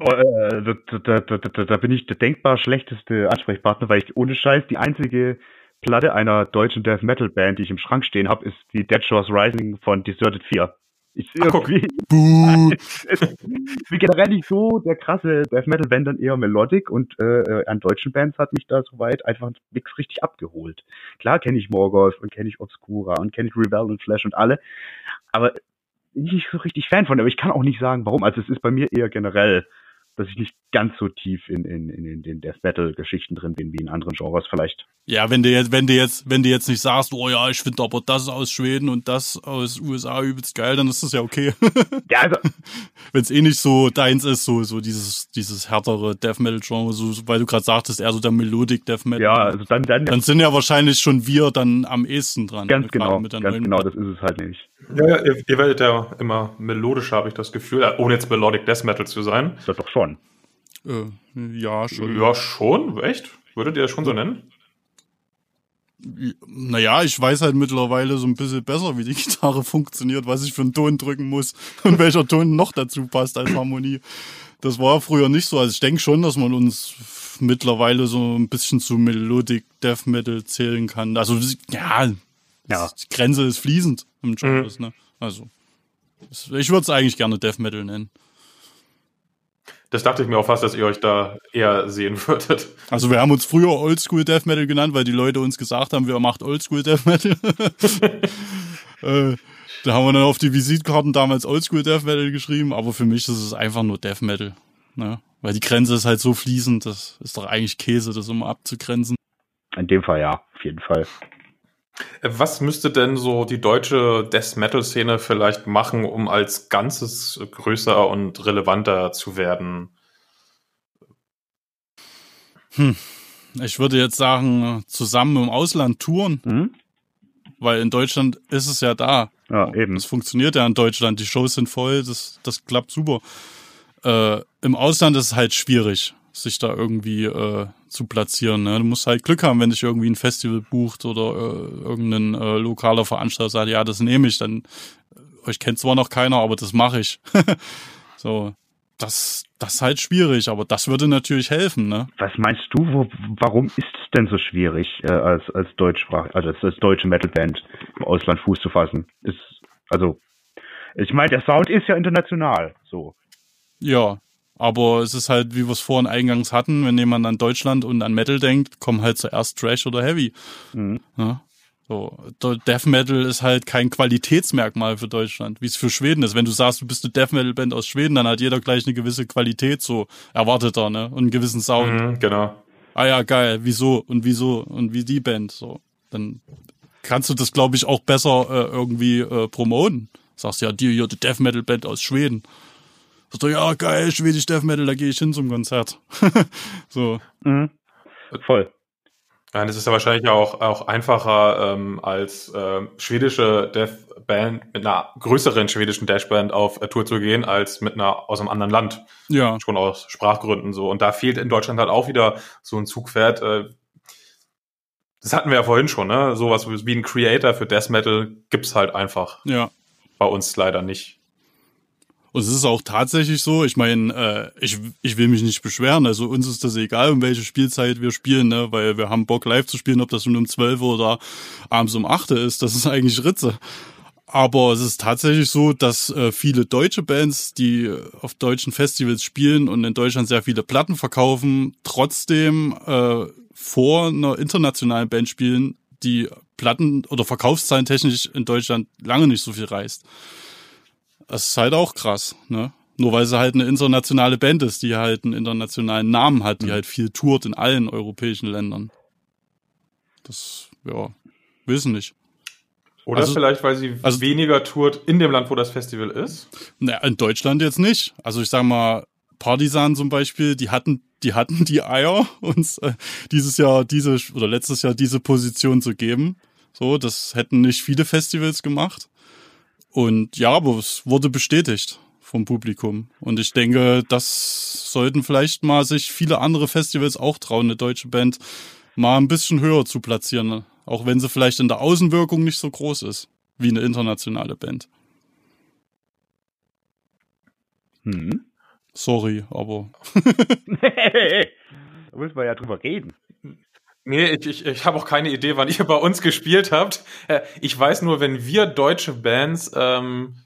Oh, äh, da, da, da, da, da bin ich der denkbar schlechteste Ansprechpartner, weil ich ohne Scheiß die einzige Platte einer deutschen Death Metal Band, die ich im Schrank stehen habe, ist die Dead Shores Rising von Deserted 4. Ich guck. irgendwie, ich bin generell nicht so der krasse Death Metal Band, dann eher Melodic und äh, äh, an deutschen Bands hat mich da soweit einfach nichts richtig abgeholt. Klar kenne ich Morgoth und kenne ich Obscura und kenne ich Rebel und Flash und alle, aber bin ich nicht so richtig Fan von, aber ich kann auch nicht sagen, warum. Also es ist bei mir eher generell, dass ich nicht ganz so tief in, in, in den Death Metal Geschichten drin bin wie in anderen Genres vielleicht. Ja, wenn du jetzt, wenn du jetzt, wenn du jetzt nicht sagst, oh ja, ich finde aber das aus Schweden und das aus USA übelst geil, dann ist das ja okay. Ja, also wenn es eh nicht so deins ist, so, so dieses, dieses härtere Death Metal Genre, so, weil du gerade sagtest, eher so der Melodic Death Metal. ja, also dann, dann, Dann sind ja wahrscheinlich schon wir dann am ehesten dran. ganz gerade genau, mit der ganz neuen genau, das ist es halt nicht. Ja, ja ihr, ihr werdet ja immer melodischer, habe ich das Gefühl, äh, ohne jetzt Melodic Death Metal zu sein. Ist das doch schon. Äh, ja, schon. Ja, schon, echt? Würdet ihr das schon so nennen? Naja, ich weiß halt mittlerweile so ein bisschen besser, wie die Gitarre funktioniert, was ich für einen Ton drücken muss und welcher Ton noch dazu passt als Harmonie. Das war früher nicht so. Also ich denke schon, dass man uns mittlerweile so ein bisschen zu Melodic Death Metal zählen kann. Also ja, Ja. die Grenze ist fließend im Genres, ne? Also ich würde es eigentlich gerne Death Metal nennen. Das dachte ich mir auch fast, dass ihr euch da eher sehen würdet. Also wir haben uns früher Oldschool Death Metal genannt, weil die Leute uns gesagt haben, wer macht Oldschool Death Metal. äh, da haben wir dann auf die Visitkarten damals Oldschool Death Metal geschrieben, aber für mich ist es einfach nur Death Metal. Ne? Weil die Grenze ist halt so fließend, das ist doch eigentlich Käse, das immer abzugrenzen. In dem Fall ja, auf jeden Fall. Was müsste denn so die deutsche Death Metal Szene vielleicht machen, um als Ganzes größer und relevanter zu werden? Ich würde jetzt sagen, zusammen im Ausland touren, Mhm. weil in Deutschland ist es ja da. Ja, eben. Das funktioniert ja in Deutschland. Die Shows sind voll, das, das klappt super. Äh, Im Ausland ist es halt schwierig, sich da irgendwie äh, zu platzieren. Ne? Du musst halt Glück haben, wenn dich irgendwie ein Festival bucht oder äh, irgendein äh, lokaler Veranstalter sagt, ja, das nehme ich. Dann äh, euch kennt zwar noch keiner, aber das mache ich. so, das, das ist halt schwierig, aber das würde natürlich helfen. Ne? Was meinst du, wo, warum ist es denn so schwierig, äh, als, als Deutschsprach, also als, als deutsche Metalband im Ausland Fuß zu fassen? Ist, also, ich meine, der Sound ist ja international, so. Ja, aber es ist halt, wie wir es vorhin eingangs hatten, wenn jemand an Deutschland und an Metal denkt, kommen halt zuerst Trash oder Heavy. Mhm. Ja. So, Death Metal ist halt kein Qualitätsmerkmal für Deutschland, wie es für Schweden ist. Wenn du sagst, du bist eine Death Metal Band aus Schweden, dann hat jeder gleich eine gewisse Qualität so erwartet er, ne? Und einen gewissen Sound. Mhm, genau. Ah ja, geil, wieso und wieso und wie die Band so. Dann kannst du das, glaube ich, auch besser äh, irgendwie äh, promoten. Sagst ja, die hier, die Death Metal Band aus Schweden. Sagst du, ja, geil, Schwedisch Death Metal, da gehe ich hin zum Konzert. so. Mhm. Voll. Ja, das ist ja wahrscheinlich auch, auch einfacher ähm, als äh, schwedische Death Band mit einer größeren schwedischen Dashband auf äh, Tour zu gehen, als mit einer aus einem anderen Land. Ja. Schon aus Sprachgründen so. Und da fehlt in Deutschland halt auch wieder so ein Zugpferd. Äh, das hatten wir ja vorhin schon, ne? Sowas wie ein Creator für Death Metal gibt's halt einfach Ja. bei uns leider nicht. Und es ist auch tatsächlich so, ich meine, äh, ich, ich will mich nicht beschweren, also uns ist das egal, um welche Spielzeit wir spielen, ne? weil wir haben Bock live zu spielen, ob das nun um 12 Uhr oder abends um 8 Uhr ist, das ist eigentlich Ritze. Aber es ist tatsächlich so, dass äh, viele deutsche Bands, die auf deutschen Festivals spielen und in Deutschland sehr viele Platten verkaufen, trotzdem äh, vor einer internationalen Band spielen, die Platten oder Verkaufszahlen technisch in Deutschland lange nicht so viel reißt. Das ist halt auch krass, ne? Nur weil sie halt eine internationale Band ist, die halt einen internationalen Namen hat, die halt viel tourt in allen europäischen Ländern. Das, ja, wissen nicht. Oder Also- vielleicht, weil sie also- weniger tourt in dem Land, wo das Festival ist. Naja, in Deutschland jetzt nicht. Also ich sag mal, Partisan zum Beispiel, die hatten, die hatten die Eier, uns äh, dieses Jahr diese oder letztes Jahr diese Position zu geben. So, das hätten nicht viele Festivals gemacht. Und ja, aber es wurde bestätigt vom Publikum. Und ich denke, das sollten vielleicht mal sich viele andere Festivals auch trauen, eine deutsche Band mal ein bisschen höher zu platzieren. Auch wenn sie vielleicht in der Außenwirkung nicht so groß ist wie eine internationale Band. Hm. Sorry, aber da müssen wir ja drüber reden. Nee, ich, ich, ich habe auch keine Idee, wann ihr bei uns gespielt habt. Äh, Ich weiß nur, wenn wir deutsche Bands ähm,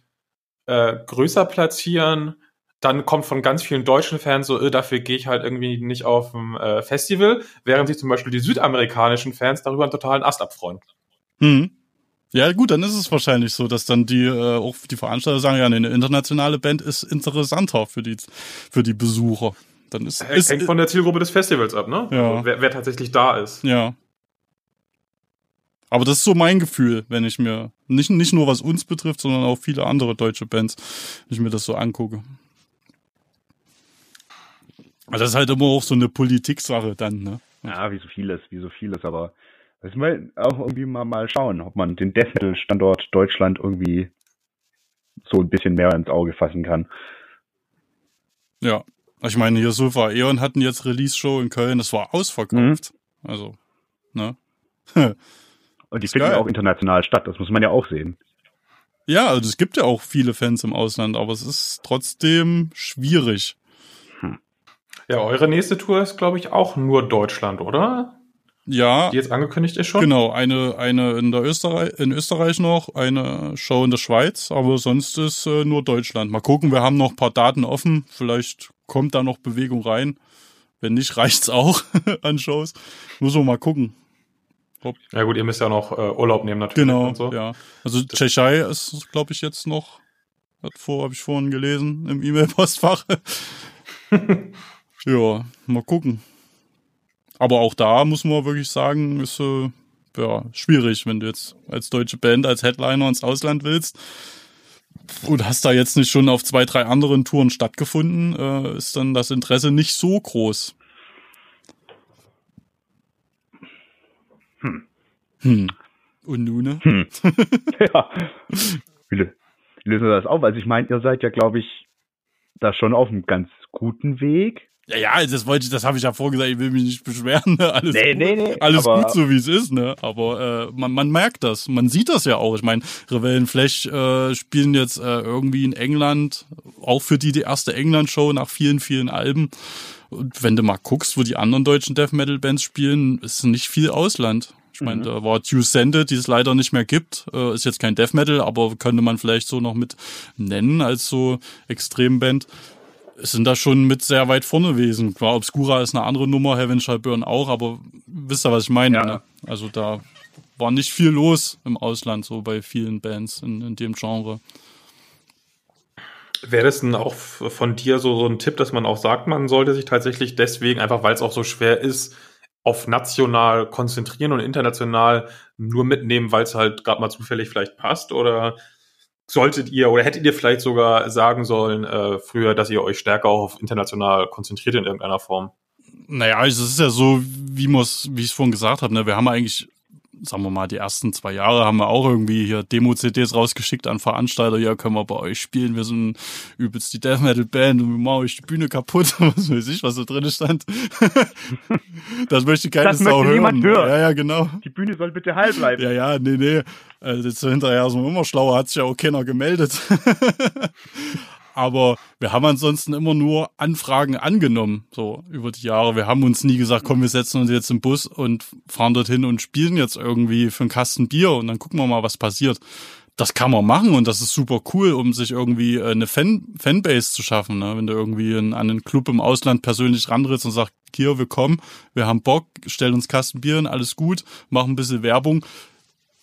äh, größer platzieren, dann kommt von ganz vielen deutschen Fans so, äh, dafür gehe ich halt irgendwie nicht auf ein äh, Festival, während sich zum Beispiel die südamerikanischen Fans darüber einen totalen Ast abfreuen. Hm. Ja, gut, dann ist es wahrscheinlich so, dass dann die äh, auch die Veranstalter sagen, ja, eine internationale Band ist interessanter für die für die Besucher. Dann ist, Hängt ist hängt von der Zielgruppe des Festivals ab, ne? Ja. Also, wer, wer tatsächlich da ist. ja. Aber das ist so mein Gefühl, wenn ich mir nicht nicht nur was uns betrifft, sondern auch viele andere deutsche Bands, wenn ich mir das so angucke. Aber das ist halt immer auch so eine Politiksache dann, ne? Ja, wie so vieles, wie so vieles, aber müssen wir auch irgendwie mal, mal schauen, ob man den Death Metal Standort Deutschland irgendwie so ein bisschen mehr ins Auge fassen kann. Ja. Ich meine, hier Sulfa Eon hatten jetzt Release-Show in Köln, das war ausverkauft. Also, ne? Und die finden geil. auch international statt, das muss man ja auch sehen. Ja, also es gibt ja auch viele Fans im Ausland, aber es ist trotzdem schwierig. Ja, eure nächste Tour ist, glaube ich, auch nur Deutschland, oder? Ja, Die jetzt angekündigt ist schon? genau, eine, eine in der Österreich, in Österreich noch, eine Show in der Schweiz, aber sonst ist äh, nur Deutschland. Mal gucken, wir haben noch ein paar Daten offen, vielleicht kommt da noch Bewegung rein. Wenn nicht, reicht's auch an Shows. Muss man mal gucken. Ja gut, ihr müsst ja noch äh, Urlaub nehmen natürlich Genau, und so. ja. Also Tschechei ist, glaube ich, jetzt noch, hat vor, habe ich vorhin gelesen im E-Mail-Postfach. ja, mal gucken. Aber auch da muss man wirklich sagen, ist äh, ja schwierig, wenn du jetzt als deutsche Band, als Headliner ins Ausland willst. Und hast da jetzt nicht schon auf zwei, drei anderen Touren stattgefunden, äh, ist dann das Interesse nicht so groß. Hm. Und nun, ne? ja. Wie, lö- wie lösen wir das auf? Also ich meine, ihr seid ja, glaube ich, da schon auf einem ganz guten Weg. Ja, ja, das wollte ich, das habe ich ja vorgesagt, ich will mich nicht beschweren, ne? Alles Nee, gut, nee, nee, alles gut so wie es ist, ne? Aber äh, man, man merkt das, man sieht das ja auch. Ich meine, Rebellen Flash äh, spielen jetzt äh, irgendwie in England, auch für die die erste England-Show nach vielen, vielen Alben. Und wenn du mal guckst, wo die anderen deutschen Death Metal Bands spielen, ist nicht viel Ausland. Ich meine, da war Due Sended, die es leider nicht mehr gibt. Äh, ist jetzt kein Death Metal, aber könnte man vielleicht so noch mit nennen als so Extremband sind da schon mit sehr weit vorne gewesen. Klar, Obscura ist eine andere Nummer, Heaven Shall Burn auch, aber wisst ihr, was ich meine? Ja. Ne? Also da war nicht viel los im Ausland, so bei vielen Bands in, in dem Genre. Wäre das denn auch von dir so, so ein Tipp, dass man auch sagt, man sollte sich tatsächlich deswegen, einfach weil es auch so schwer ist, auf national konzentrieren und international nur mitnehmen, weil es halt gerade mal zufällig vielleicht passt? Oder solltet ihr oder hättet ihr vielleicht sogar sagen sollen äh, früher, dass ihr euch stärker auf international konzentriert in irgendeiner Form? Naja, also es ist ja so, wie, wie ich es vorhin gesagt habe, ne? wir haben eigentlich sagen wir mal, die ersten zwei Jahre haben wir auch irgendwie hier Demo-CDs rausgeschickt an Veranstalter, ja, können wir bei euch spielen, wir sind übelst die Death Metal Band und wir machen euch die Bühne kaputt, was weiß ich, was da drin stand. das möchte keine das Sau hören. Hören. Ja, ja, genau. Die Bühne soll bitte heil bleiben. Ja, ja, nee, nee. Also jetzt hinterher ist man immer schlauer, hat sich ja auch keiner gemeldet. aber wir haben ansonsten immer nur Anfragen angenommen, so über die Jahre. Wir haben uns nie gesagt, komm, wir setzen uns jetzt im Bus und fahren dorthin und spielen jetzt irgendwie für einen Kasten Bier und dann gucken wir mal, was passiert. Das kann man machen und das ist super cool, um sich irgendwie äh, eine Fan Fanbase zu schaffen. Ne? Wenn du irgendwie in, an einen Club im Ausland persönlich rantrittst und sagst, hier, wir kommen, wir haben Bock, stellen uns Kasten Bier, alles gut, machen ein bisschen Werbung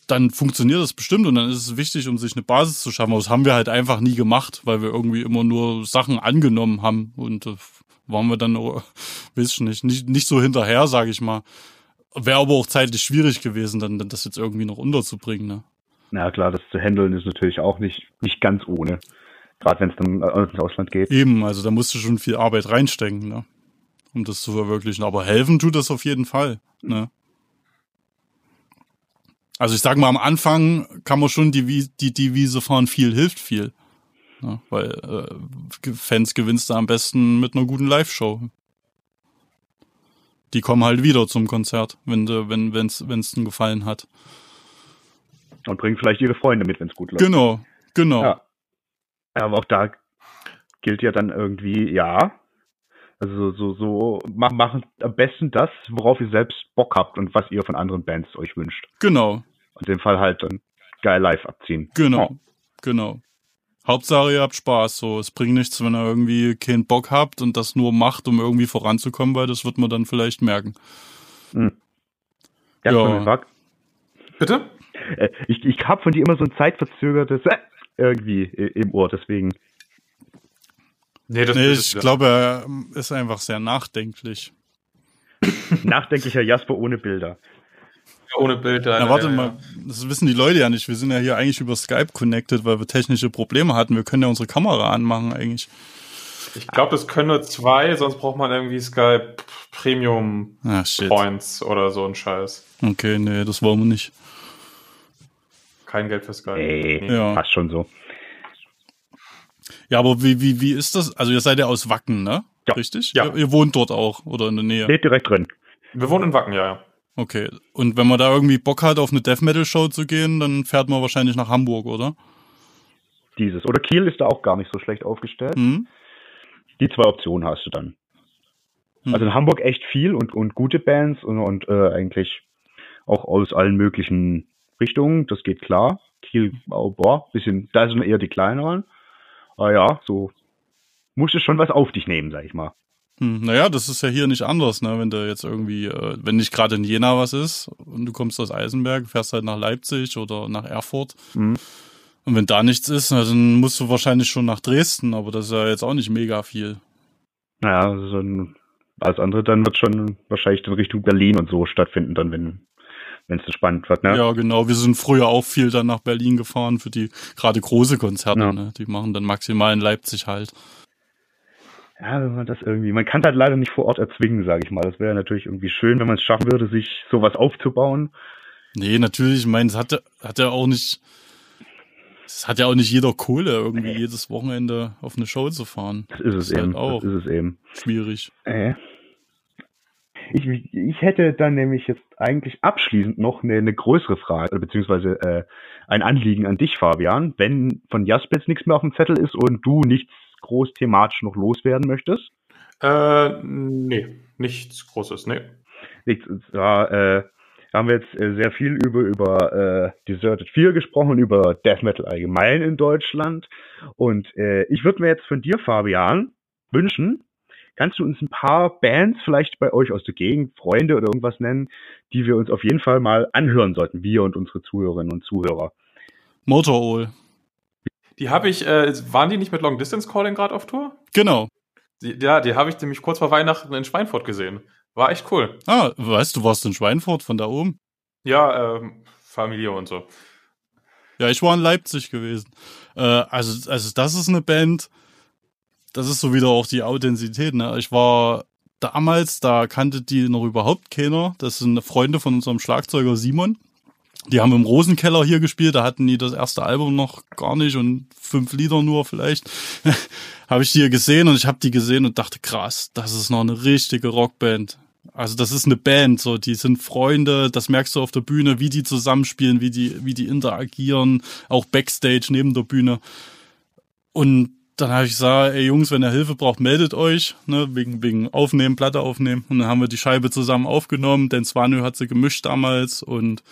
dann funktioniert das bestimmt und dann ist es wichtig, um sich eine Basis zu schaffen. Aber das haben wir halt einfach nie gemacht, weil wir irgendwie immer nur Sachen angenommen haben und äh, waren wir dann, oh, weiß ich nicht, nicht, nicht so hinterher, sage ich mal. Wäre aber auch zeitlich schwierig gewesen, dann, dann das jetzt irgendwie noch unterzubringen. Ne? Na klar, das zu handeln ist natürlich auch nicht, nicht ganz ohne. Gerade wenn es dann ins Ausland geht. Eben, also da musst du schon viel Arbeit reinstecken, ne? um das zu verwirklichen. Aber helfen tut das auf jeden Fall. Ne? Also ich sage mal, am Anfang kann man schon die, die Devise fahren, viel hilft viel. Ja, weil äh, Fans gewinnst du am besten mit einer guten Live-Show. Die kommen halt wieder zum Konzert, wenn de, wenn wenn's wenn's ihnen gefallen hat. Und bringen vielleicht ihre Freunde mit, wenn es gut läuft. Genau, genau. Ja. Aber auch da gilt ja dann irgendwie, ja, also so, so mach, machen am besten das, worauf ihr selbst Bock habt und was ihr von anderen Bands euch wünscht. Genau. In dem Fall halt dann geil live abziehen. Genau, oh. genau. Hauptsache ihr habt Spaß. So, es bringt nichts, wenn ihr irgendwie keinen Bock habt und das nur macht, um irgendwie voranzukommen, weil das wird man dann vielleicht merken. Hm. Ja, ja. Bitte? Äh, ich, ich habe von dir immer so ein zeitverzögertes äh, irgendwie im Ohr, deswegen. Nee, das, nee ich glaube, er ist einfach sehr nachdenklich. Nachdenklicher Jasper ohne Bilder. Ohne Bilder. Na, warte ja, mal, das wissen die Leute ja nicht. Wir sind ja hier eigentlich über Skype connected, weil wir technische Probleme hatten. Wir können ja unsere Kamera anmachen eigentlich. Ich glaube, das können nur zwei, sonst braucht man irgendwie Skype Premium ah, Points oder so ein Scheiß. Okay, nee, das wollen wir nicht. Kein Geld für Skype. Ey, nee. ja. Passt schon so. Ja, aber wie, wie, wie ist das? Also ihr seid ja aus Wacken, ne? Ja. Richtig? Ja. Ihr, ihr wohnt dort auch oder in der Nähe? Steht direkt drin. Wir wohnen in Wacken, ja, ja. Okay. Und wenn man da irgendwie Bock hat, auf eine Death Metal Show zu gehen, dann fährt man wahrscheinlich nach Hamburg, oder? Dieses. Oder Kiel ist da auch gar nicht so schlecht aufgestellt. Mhm. Die zwei Optionen hast du dann. Mhm. Also in Hamburg echt viel und, und gute Bands und, und äh, eigentlich auch aus allen möglichen Richtungen. Das geht klar. Kiel, oh, boah, bisschen, da sind eher die kleineren. Aber ja, so musst du schon was auf dich nehmen, sag ich mal. Hm, naja, das ist ja hier nicht anders, ne? Wenn du jetzt irgendwie, äh, wenn nicht gerade in Jena was ist und du kommst aus Eisenberg, fährst halt nach Leipzig oder nach Erfurt. Mhm. Und wenn da nichts ist, dann musst du wahrscheinlich schon nach Dresden, aber das ist ja jetzt auch nicht mega viel. Naja, also alles andere dann wird schon wahrscheinlich in Richtung Berlin und so stattfinden, dann wenn wenn es so spannend wird, ne? Ja, genau. Wir sind früher auch viel dann nach Berlin gefahren für die gerade große Konzerte, ja. ne? Die machen dann maximal in Leipzig halt ja, wenn man das irgendwie, man kann das leider nicht vor Ort erzwingen, sage ich mal. Das wäre natürlich irgendwie schön, wenn man es schaffen würde, sich sowas aufzubauen. Nee, natürlich, ich meine, es hat, hat ja auch nicht, es hat ja auch nicht jeder Kohle, irgendwie nee. jedes Wochenende auf eine Show zu fahren. Das ist es das ist eben. Halt auch das ist es eben. Schwierig. Äh. Ich, ich hätte dann nämlich jetzt eigentlich abschließend noch eine, eine größere Frage, beziehungsweise äh, ein Anliegen an dich, Fabian. Wenn von Jaspers nichts mehr auf dem Zettel ist und du nichts groß thematisch noch loswerden möchtest? Äh, nee, nichts Großes, nee. Nichts, ja, äh, haben wir jetzt äh, sehr viel über, über äh, Deserted 4 gesprochen und über Death Metal allgemein in Deutschland. Und äh, ich würde mir jetzt von dir, Fabian, wünschen, Kannst du uns ein paar Bands vielleicht bei euch aus der Gegend, Freunde oder irgendwas nennen, die wir uns auf jeden Fall mal anhören sollten, wir und unsere Zuhörerinnen und Zuhörer? Motorol. Die habe ich, äh, waren die nicht mit Long Distance Calling gerade auf Tour? Genau. Die, ja, die habe ich nämlich kurz vor Weihnachten in Schweinfurt gesehen. War echt cool. Ah, weißt du, warst in Schweinfurt von da oben? Ja, ähm, Familie und so. Ja, ich war in Leipzig gewesen. Äh, also, also das ist eine Band, das ist so wieder auch die Authentizität. Ne? Ich war damals, da kannte die noch überhaupt keiner. Das sind Freunde von unserem Schlagzeuger Simon. Die haben im Rosenkeller hier gespielt, da hatten die das erste Album noch gar nicht und fünf Lieder nur vielleicht. habe ich die hier gesehen und ich habe die gesehen und dachte, krass, das ist noch eine richtige Rockband. Also das ist eine Band, so die sind Freunde, das merkst du auf der Bühne, wie die zusammenspielen, wie die, wie die interagieren, auch Backstage neben der Bühne. Und dann habe ich gesagt, ey Jungs, wenn ihr Hilfe braucht, meldet euch, ne, wegen, wegen Aufnehmen, Platte aufnehmen. Und dann haben wir die Scheibe zusammen aufgenommen, denn Swanö hat sie gemischt damals und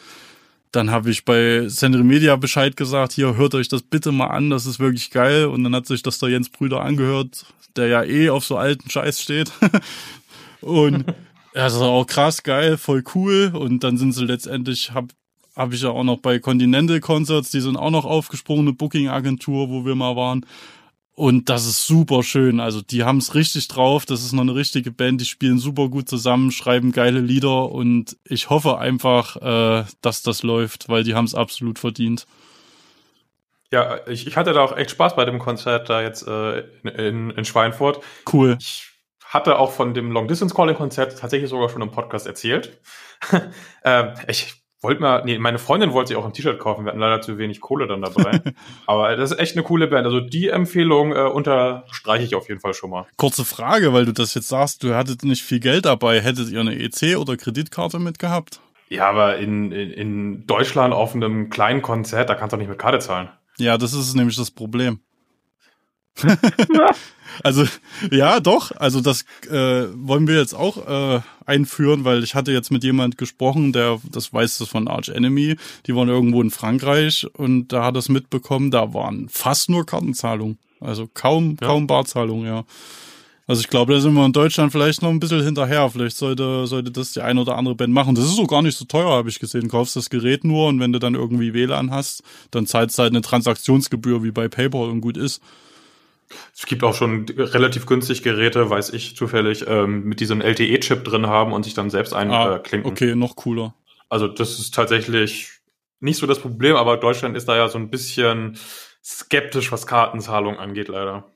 dann habe ich bei Sendri Media Bescheid gesagt, hier hört euch das bitte mal an, das ist wirklich geil. Und dann hat sich das der Jens Brüder angehört, der ja eh auf so alten Scheiß steht. und das ist auch krass geil, voll cool. Und dann sind sie letztendlich, hab, habe ich ja auch noch bei Continental Concerts, die sind auch noch aufgesprungen, eine Booking-Agentur, wo wir mal waren. Und das ist super schön. Also die haben es richtig drauf. Das ist noch eine richtige Band. Die spielen super gut zusammen, schreiben geile Lieder und ich hoffe einfach, äh, dass das läuft, weil die haben es absolut verdient. Ja, ich, ich hatte da auch echt Spaß bei dem Konzert da jetzt äh, in, in Schweinfurt. Cool. Ich hatte auch von dem Long Distance Calling Konzert tatsächlich sogar schon im Podcast erzählt. äh, ich wollte mal, nee, meine Freundin wollte sich auch ein T-Shirt kaufen. Wir hatten leider zu wenig Kohle dann dabei. Aber das ist echt eine coole Band. Also die Empfehlung äh, unterstreiche ich auf jeden Fall schon mal. Kurze Frage, weil du das jetzt sagst, du hattet nicht viel Geld dabei. Hättet ihr eine EC oder Kreditkarte mitgehabt? Ja, aber in, in, in Deutschland auf einem kleinen Konzert, da kannst du auch nicht mit Karte zahlen. Ja, das ist nämlich das Problem. also ja, doch. Also das äh, wollen wir jetzt auch äh, einführen, weil ich hatte jetzt mit jemand gesprochen, der das weiß das von Arch Enemy. Die waren irgendwo in Frankreich und da hat das mitbekommen. Da waren fast nur Kartenzahlungen, also kaum ja. kaum Barzahlungen, ja. Also ich glaube, da sind wir in Deutschland vielleicht noch ein bisschen hinterher. Vielleicht sollte, sollte das die eine oder andere Band machen. Das ist so gar nicht so teuer, habe ich gesehen. Du kaufst das Gerät nur und wenn du dann irgendwie WLAN hast, dann zahlst du halt eine Transaktionsgebühr wie bei PayPal und gut ist. Es gibt auch schon relativ günstig Geräte, weiß ich zufällig, ähm, mit diesem LTE-Chip drin haben und sich dann selbst einklinken. Ah, okay, noch cooler. Also das ist tatsächlich nicht so das Problem, aber Deutschland ist da ja so ein bisschen skeptisch, was Kartenzahlung angeht, leider.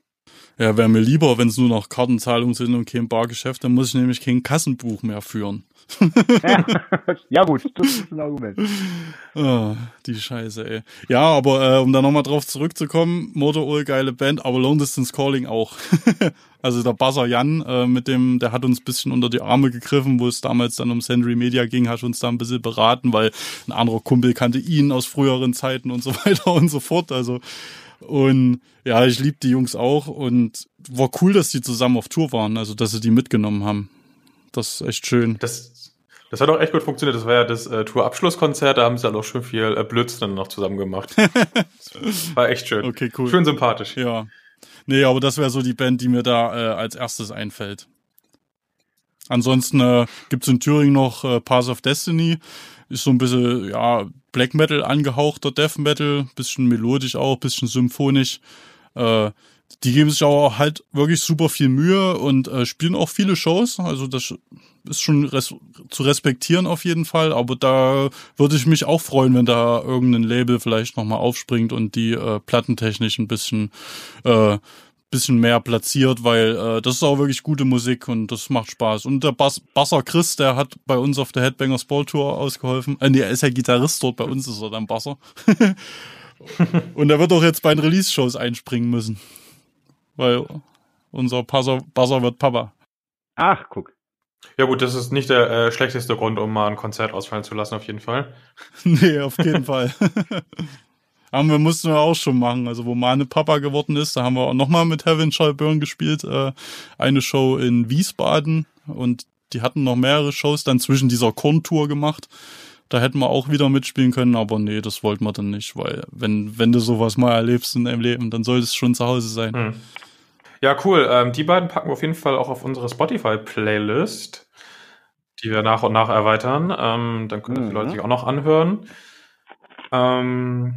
Ja, wäre mir lieber, wenn es nur noch Kartenzahlungen sind und kein Bargeschäft, dann muss ich nämlich kein Kassenbuch mehr führen. ja, gut, das ist ein Argument. Oh, die Scheiße, ey. Ja, aber äh, um da nochmal drauf zurückzukommen, Motorol, geile Band, aber Long Distance Calling auch. also der Buzzer Jan, äh, mit dem, der hat uns ein bisschen unter die Arme gegriffen, wo es damals dann um Sendry Media ging, hat uns da ein bisschen beraten, weil ein anderer Kumpel kannte ihn aus früheren Zeiten und so weiter und so fort. Also und ja, ich liebe die Jungs auch und war cool, dass die zusammen auf Tour waren, also dass sie die mitgenommen haben. Das ist echt schön. Das, das hat auch echt gut funktioniert. Das war ja das äh, Tour-Abschlusskonzert, da haben sie halt auch schon viel äh, Blödsinn noch zusammen gemacht. war echt schön. Okay, cool. Schön sympathisch. Ja. Nee, aber das wäre so die Band, die mir da äh, als erstes einfällt. Ansonsten äh, gibt in Thüringen noch äh, Pass of Destiny. Ist so ein bisschen, ja, Black Metal angehauchter Death Metal, bisschen melodisch auch, bisschen symphonisch. Äh, die geben sich auch halt wirklich super viel Mühe und äh, spielen auch viele Shows. Also das ist schon res zu respektieren auf jeden Fall. Aber da würde ich mich auch freuen, wenn da irgendein Label vielleicht nochmal aufspringt und die äh, plattentechnisch ein bisschen äh, bisschen mehr platziert, weil äh, das ist auch wirklich gute Musik und das macht Spaß. Und der Bass Basser Chris, der hat bei uns auf der Headbangers Ball Tour ausgeholfen. Äh, nee, er ist ja Gitarrist dort, bei uns ist er dann Basser. und er wird auch jetzt bei den Release-Shows einspringen müssen. Weil unser Basser wird Papa. Ach, guck. Ja gut, das ist nicht der äh, schlechteste Grund, um mal ein Konzert ausfallen zu lassen, auf jeden Fall. nee, auf jeden Fall. haben wir mussten wir auch schon machen. Also wo meine Papa geworden ist, da haben wir auch nochmal mit Heaven Shall Burn gespielt. Äh, eine Show in Wiesbaden und die hatten noch mehrere Shows dann zwischen dieser Korntour gemacht. Da hätten wir auch wieder mitspielen können, aber nee, das wollten wir dann nicht, weil wenn, wenn du sowas mal erlebst in deinem Leben, dann sollte es schon zu Hause sein. Hm. Ja, cool. Ähm, die beiden packen wir auf jeden Fall auch auf unsere Spotify-Playlist, die wir nach und nach erweitern. Ähm, dann können das die Mhm. Leute sich auch noch anhören. Ähm,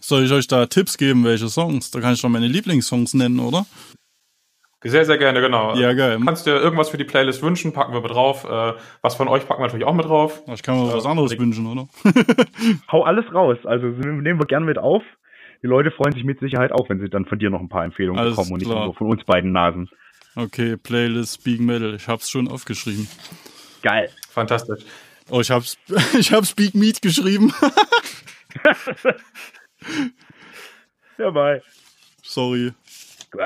Soll ich euch da Tipps geben, welche Songs? Da kann ich doch meine Lieblingssongs nennen, oder? sehr, sehr gerne, genau. Ja, geil. Du kannst dir irgendwas für die Playlist wünschen, packen wir mit drauf. Äh, was von euch packen wir natürlich auch mit drauf. Ich kann mir was anderes Äh, wünschen, oder? Hau alles raus. Also nehmen wir gerne mit auf. Die Leute freuen sich mit Sicherheit auch, wenn sie dann von dir noch ein paar Empfehlungen Alles bekommen und nicht klar. nur von uns beiden Nasen. Okay, Playlist Speak Metal. Ich hab's schon aufgeschrieben. Geil. Fantastisch. Oh, ich hab's, ich hab Speak Meat geschrieben. Dabei. Sorry.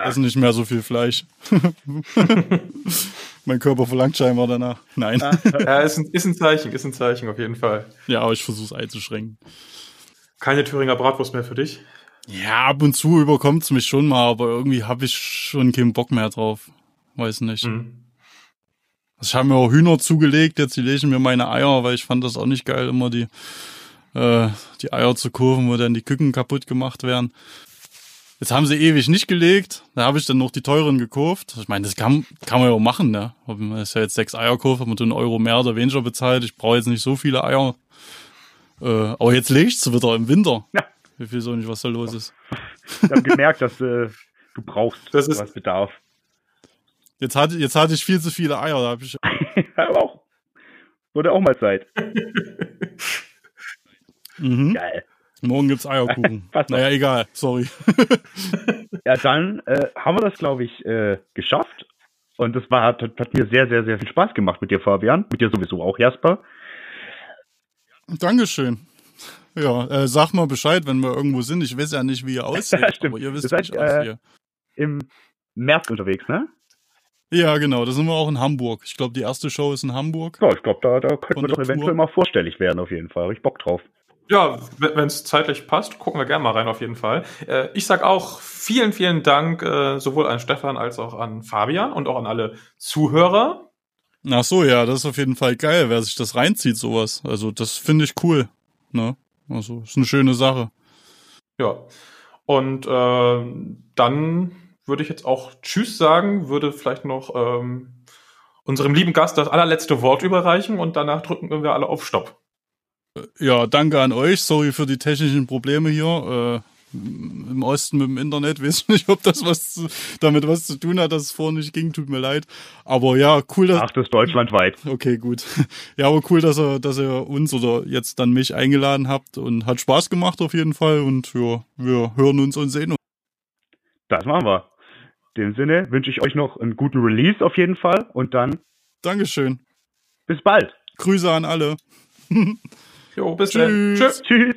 Ist nicht mehr so viel Fleisch. mein Körper verlangt scheinbar danach. Nein. Ja, ist ein, ist ein Zeichen, ist ein Zeichen auf jeden Fall. Ja, aber ich versuch's einzuschränken. Keine Thüringer Bratwurst mehr für dich. Ja, ab und zu überkommt's mich schon mal, aber irgendwie habe ich schon keinen Bock mehr drauf. Weiß nicht. Mhm. Also Ich habe mir auch Hühner zugelegt, jetzt lege ich mir meine Eier, weil ich fand das auch nicht geil, immer die, äh, die Eier zu kurven, wo dann die Küken kaputt gemacht werden. Jetzt haben sie ewig nicht gelegt, da habe ich dann noch die teuren gekauft. Ich meine, das kann, kann man ja auch machen, ne? Man ist ja jetzt sechs Eier kauft, hat man einen Euro mehr oder weniger bezahlt. Ich brauche jetzt nicht so viele Eier. Äh, aber jetzt lege ich wieder im Winter. Ja. Ich weiß auch nicht, was da los ist. Ich habe gemerkt, dass äh, du brauchst Das ist- was Bedarf. Jetzt hatte, jetzt hatte ich viel zu viele Eier, da habe ich Aber auch. Wurde auch mal Zeit. Mhm. Geil. Morgen gibt's Eierkuchen. Passt doch. naja, egal, sorry. Ja, dann äh, haben wir das, glaube ich, äh, geschafft. Und das war, hat, hat mir sehr, sehr, sehr viel Spaß gemacht mit dir, Fabian. Mit dir sowieso auch, Jasper. Dankeschön. Ja, äh, sag mal Bescheid, wenn wir irgendwo sind. Ich weiß ja nicht, wie ihr aussieht, Stimmt. aber ihr wisst, Ihr wie seid, ich aussehe. äh, Im März unterwegs, ne? Ja, genau, da sind wir auch in Hamburg. Ich glaube, die erste Show ist in Hamburg. Ja, ich glaube, da, da könnten wir doch eventuell Tour. mal vorstellig werden, auf jeden Fall. Hab ich Bock drauf. Ja, wenn es zeitlich passt, gucken wir gerne mal rein auf jeden Fall. Äh, ich sag auch vielen, vielen Dank äh, sowohl an Stefan als auch an Fabian und auch an alle Zuhörer. Ach so, ja, das ist auf jeden Fall geil, wer sich das reinzieht, sowas. Also, das finde ich cool. Ne? Also, ist eine schöne Sache. Ja. Und äh, dann würde ich jetzt auch Tschüss sagen, würde vielleicht noch ähm, unserem lieben Gast das allerletzte Wort überreichen und danach drücken wir alle auf Stopp. Ja, danke an euch. Sorry für die technischen Probleme hier. Äh, Im Osten mit dem Internet. Weiß nicht, ob das was zu, damit was zu tun hat, dass es vorher nicht ging. Tut mir leid. Aber ja, cool, dass. Ach, das ist deutschlandweit. Okay, gut. Ja, aber cool, dass ihr, dass ihr uns oder jetzt dann mich eingeladen habt und hat Spaß gemacht auf jeden Fall. Und ja, wir hören uns und sehen uns. Das machen wir. In dem Sinne wünsche ich euch noch einen guten Release auf jeden Fall und dann Dankeschön. bis bald. Grüße an alle. Jo, bis dann. Tschüss. Tschüss. Tschüss.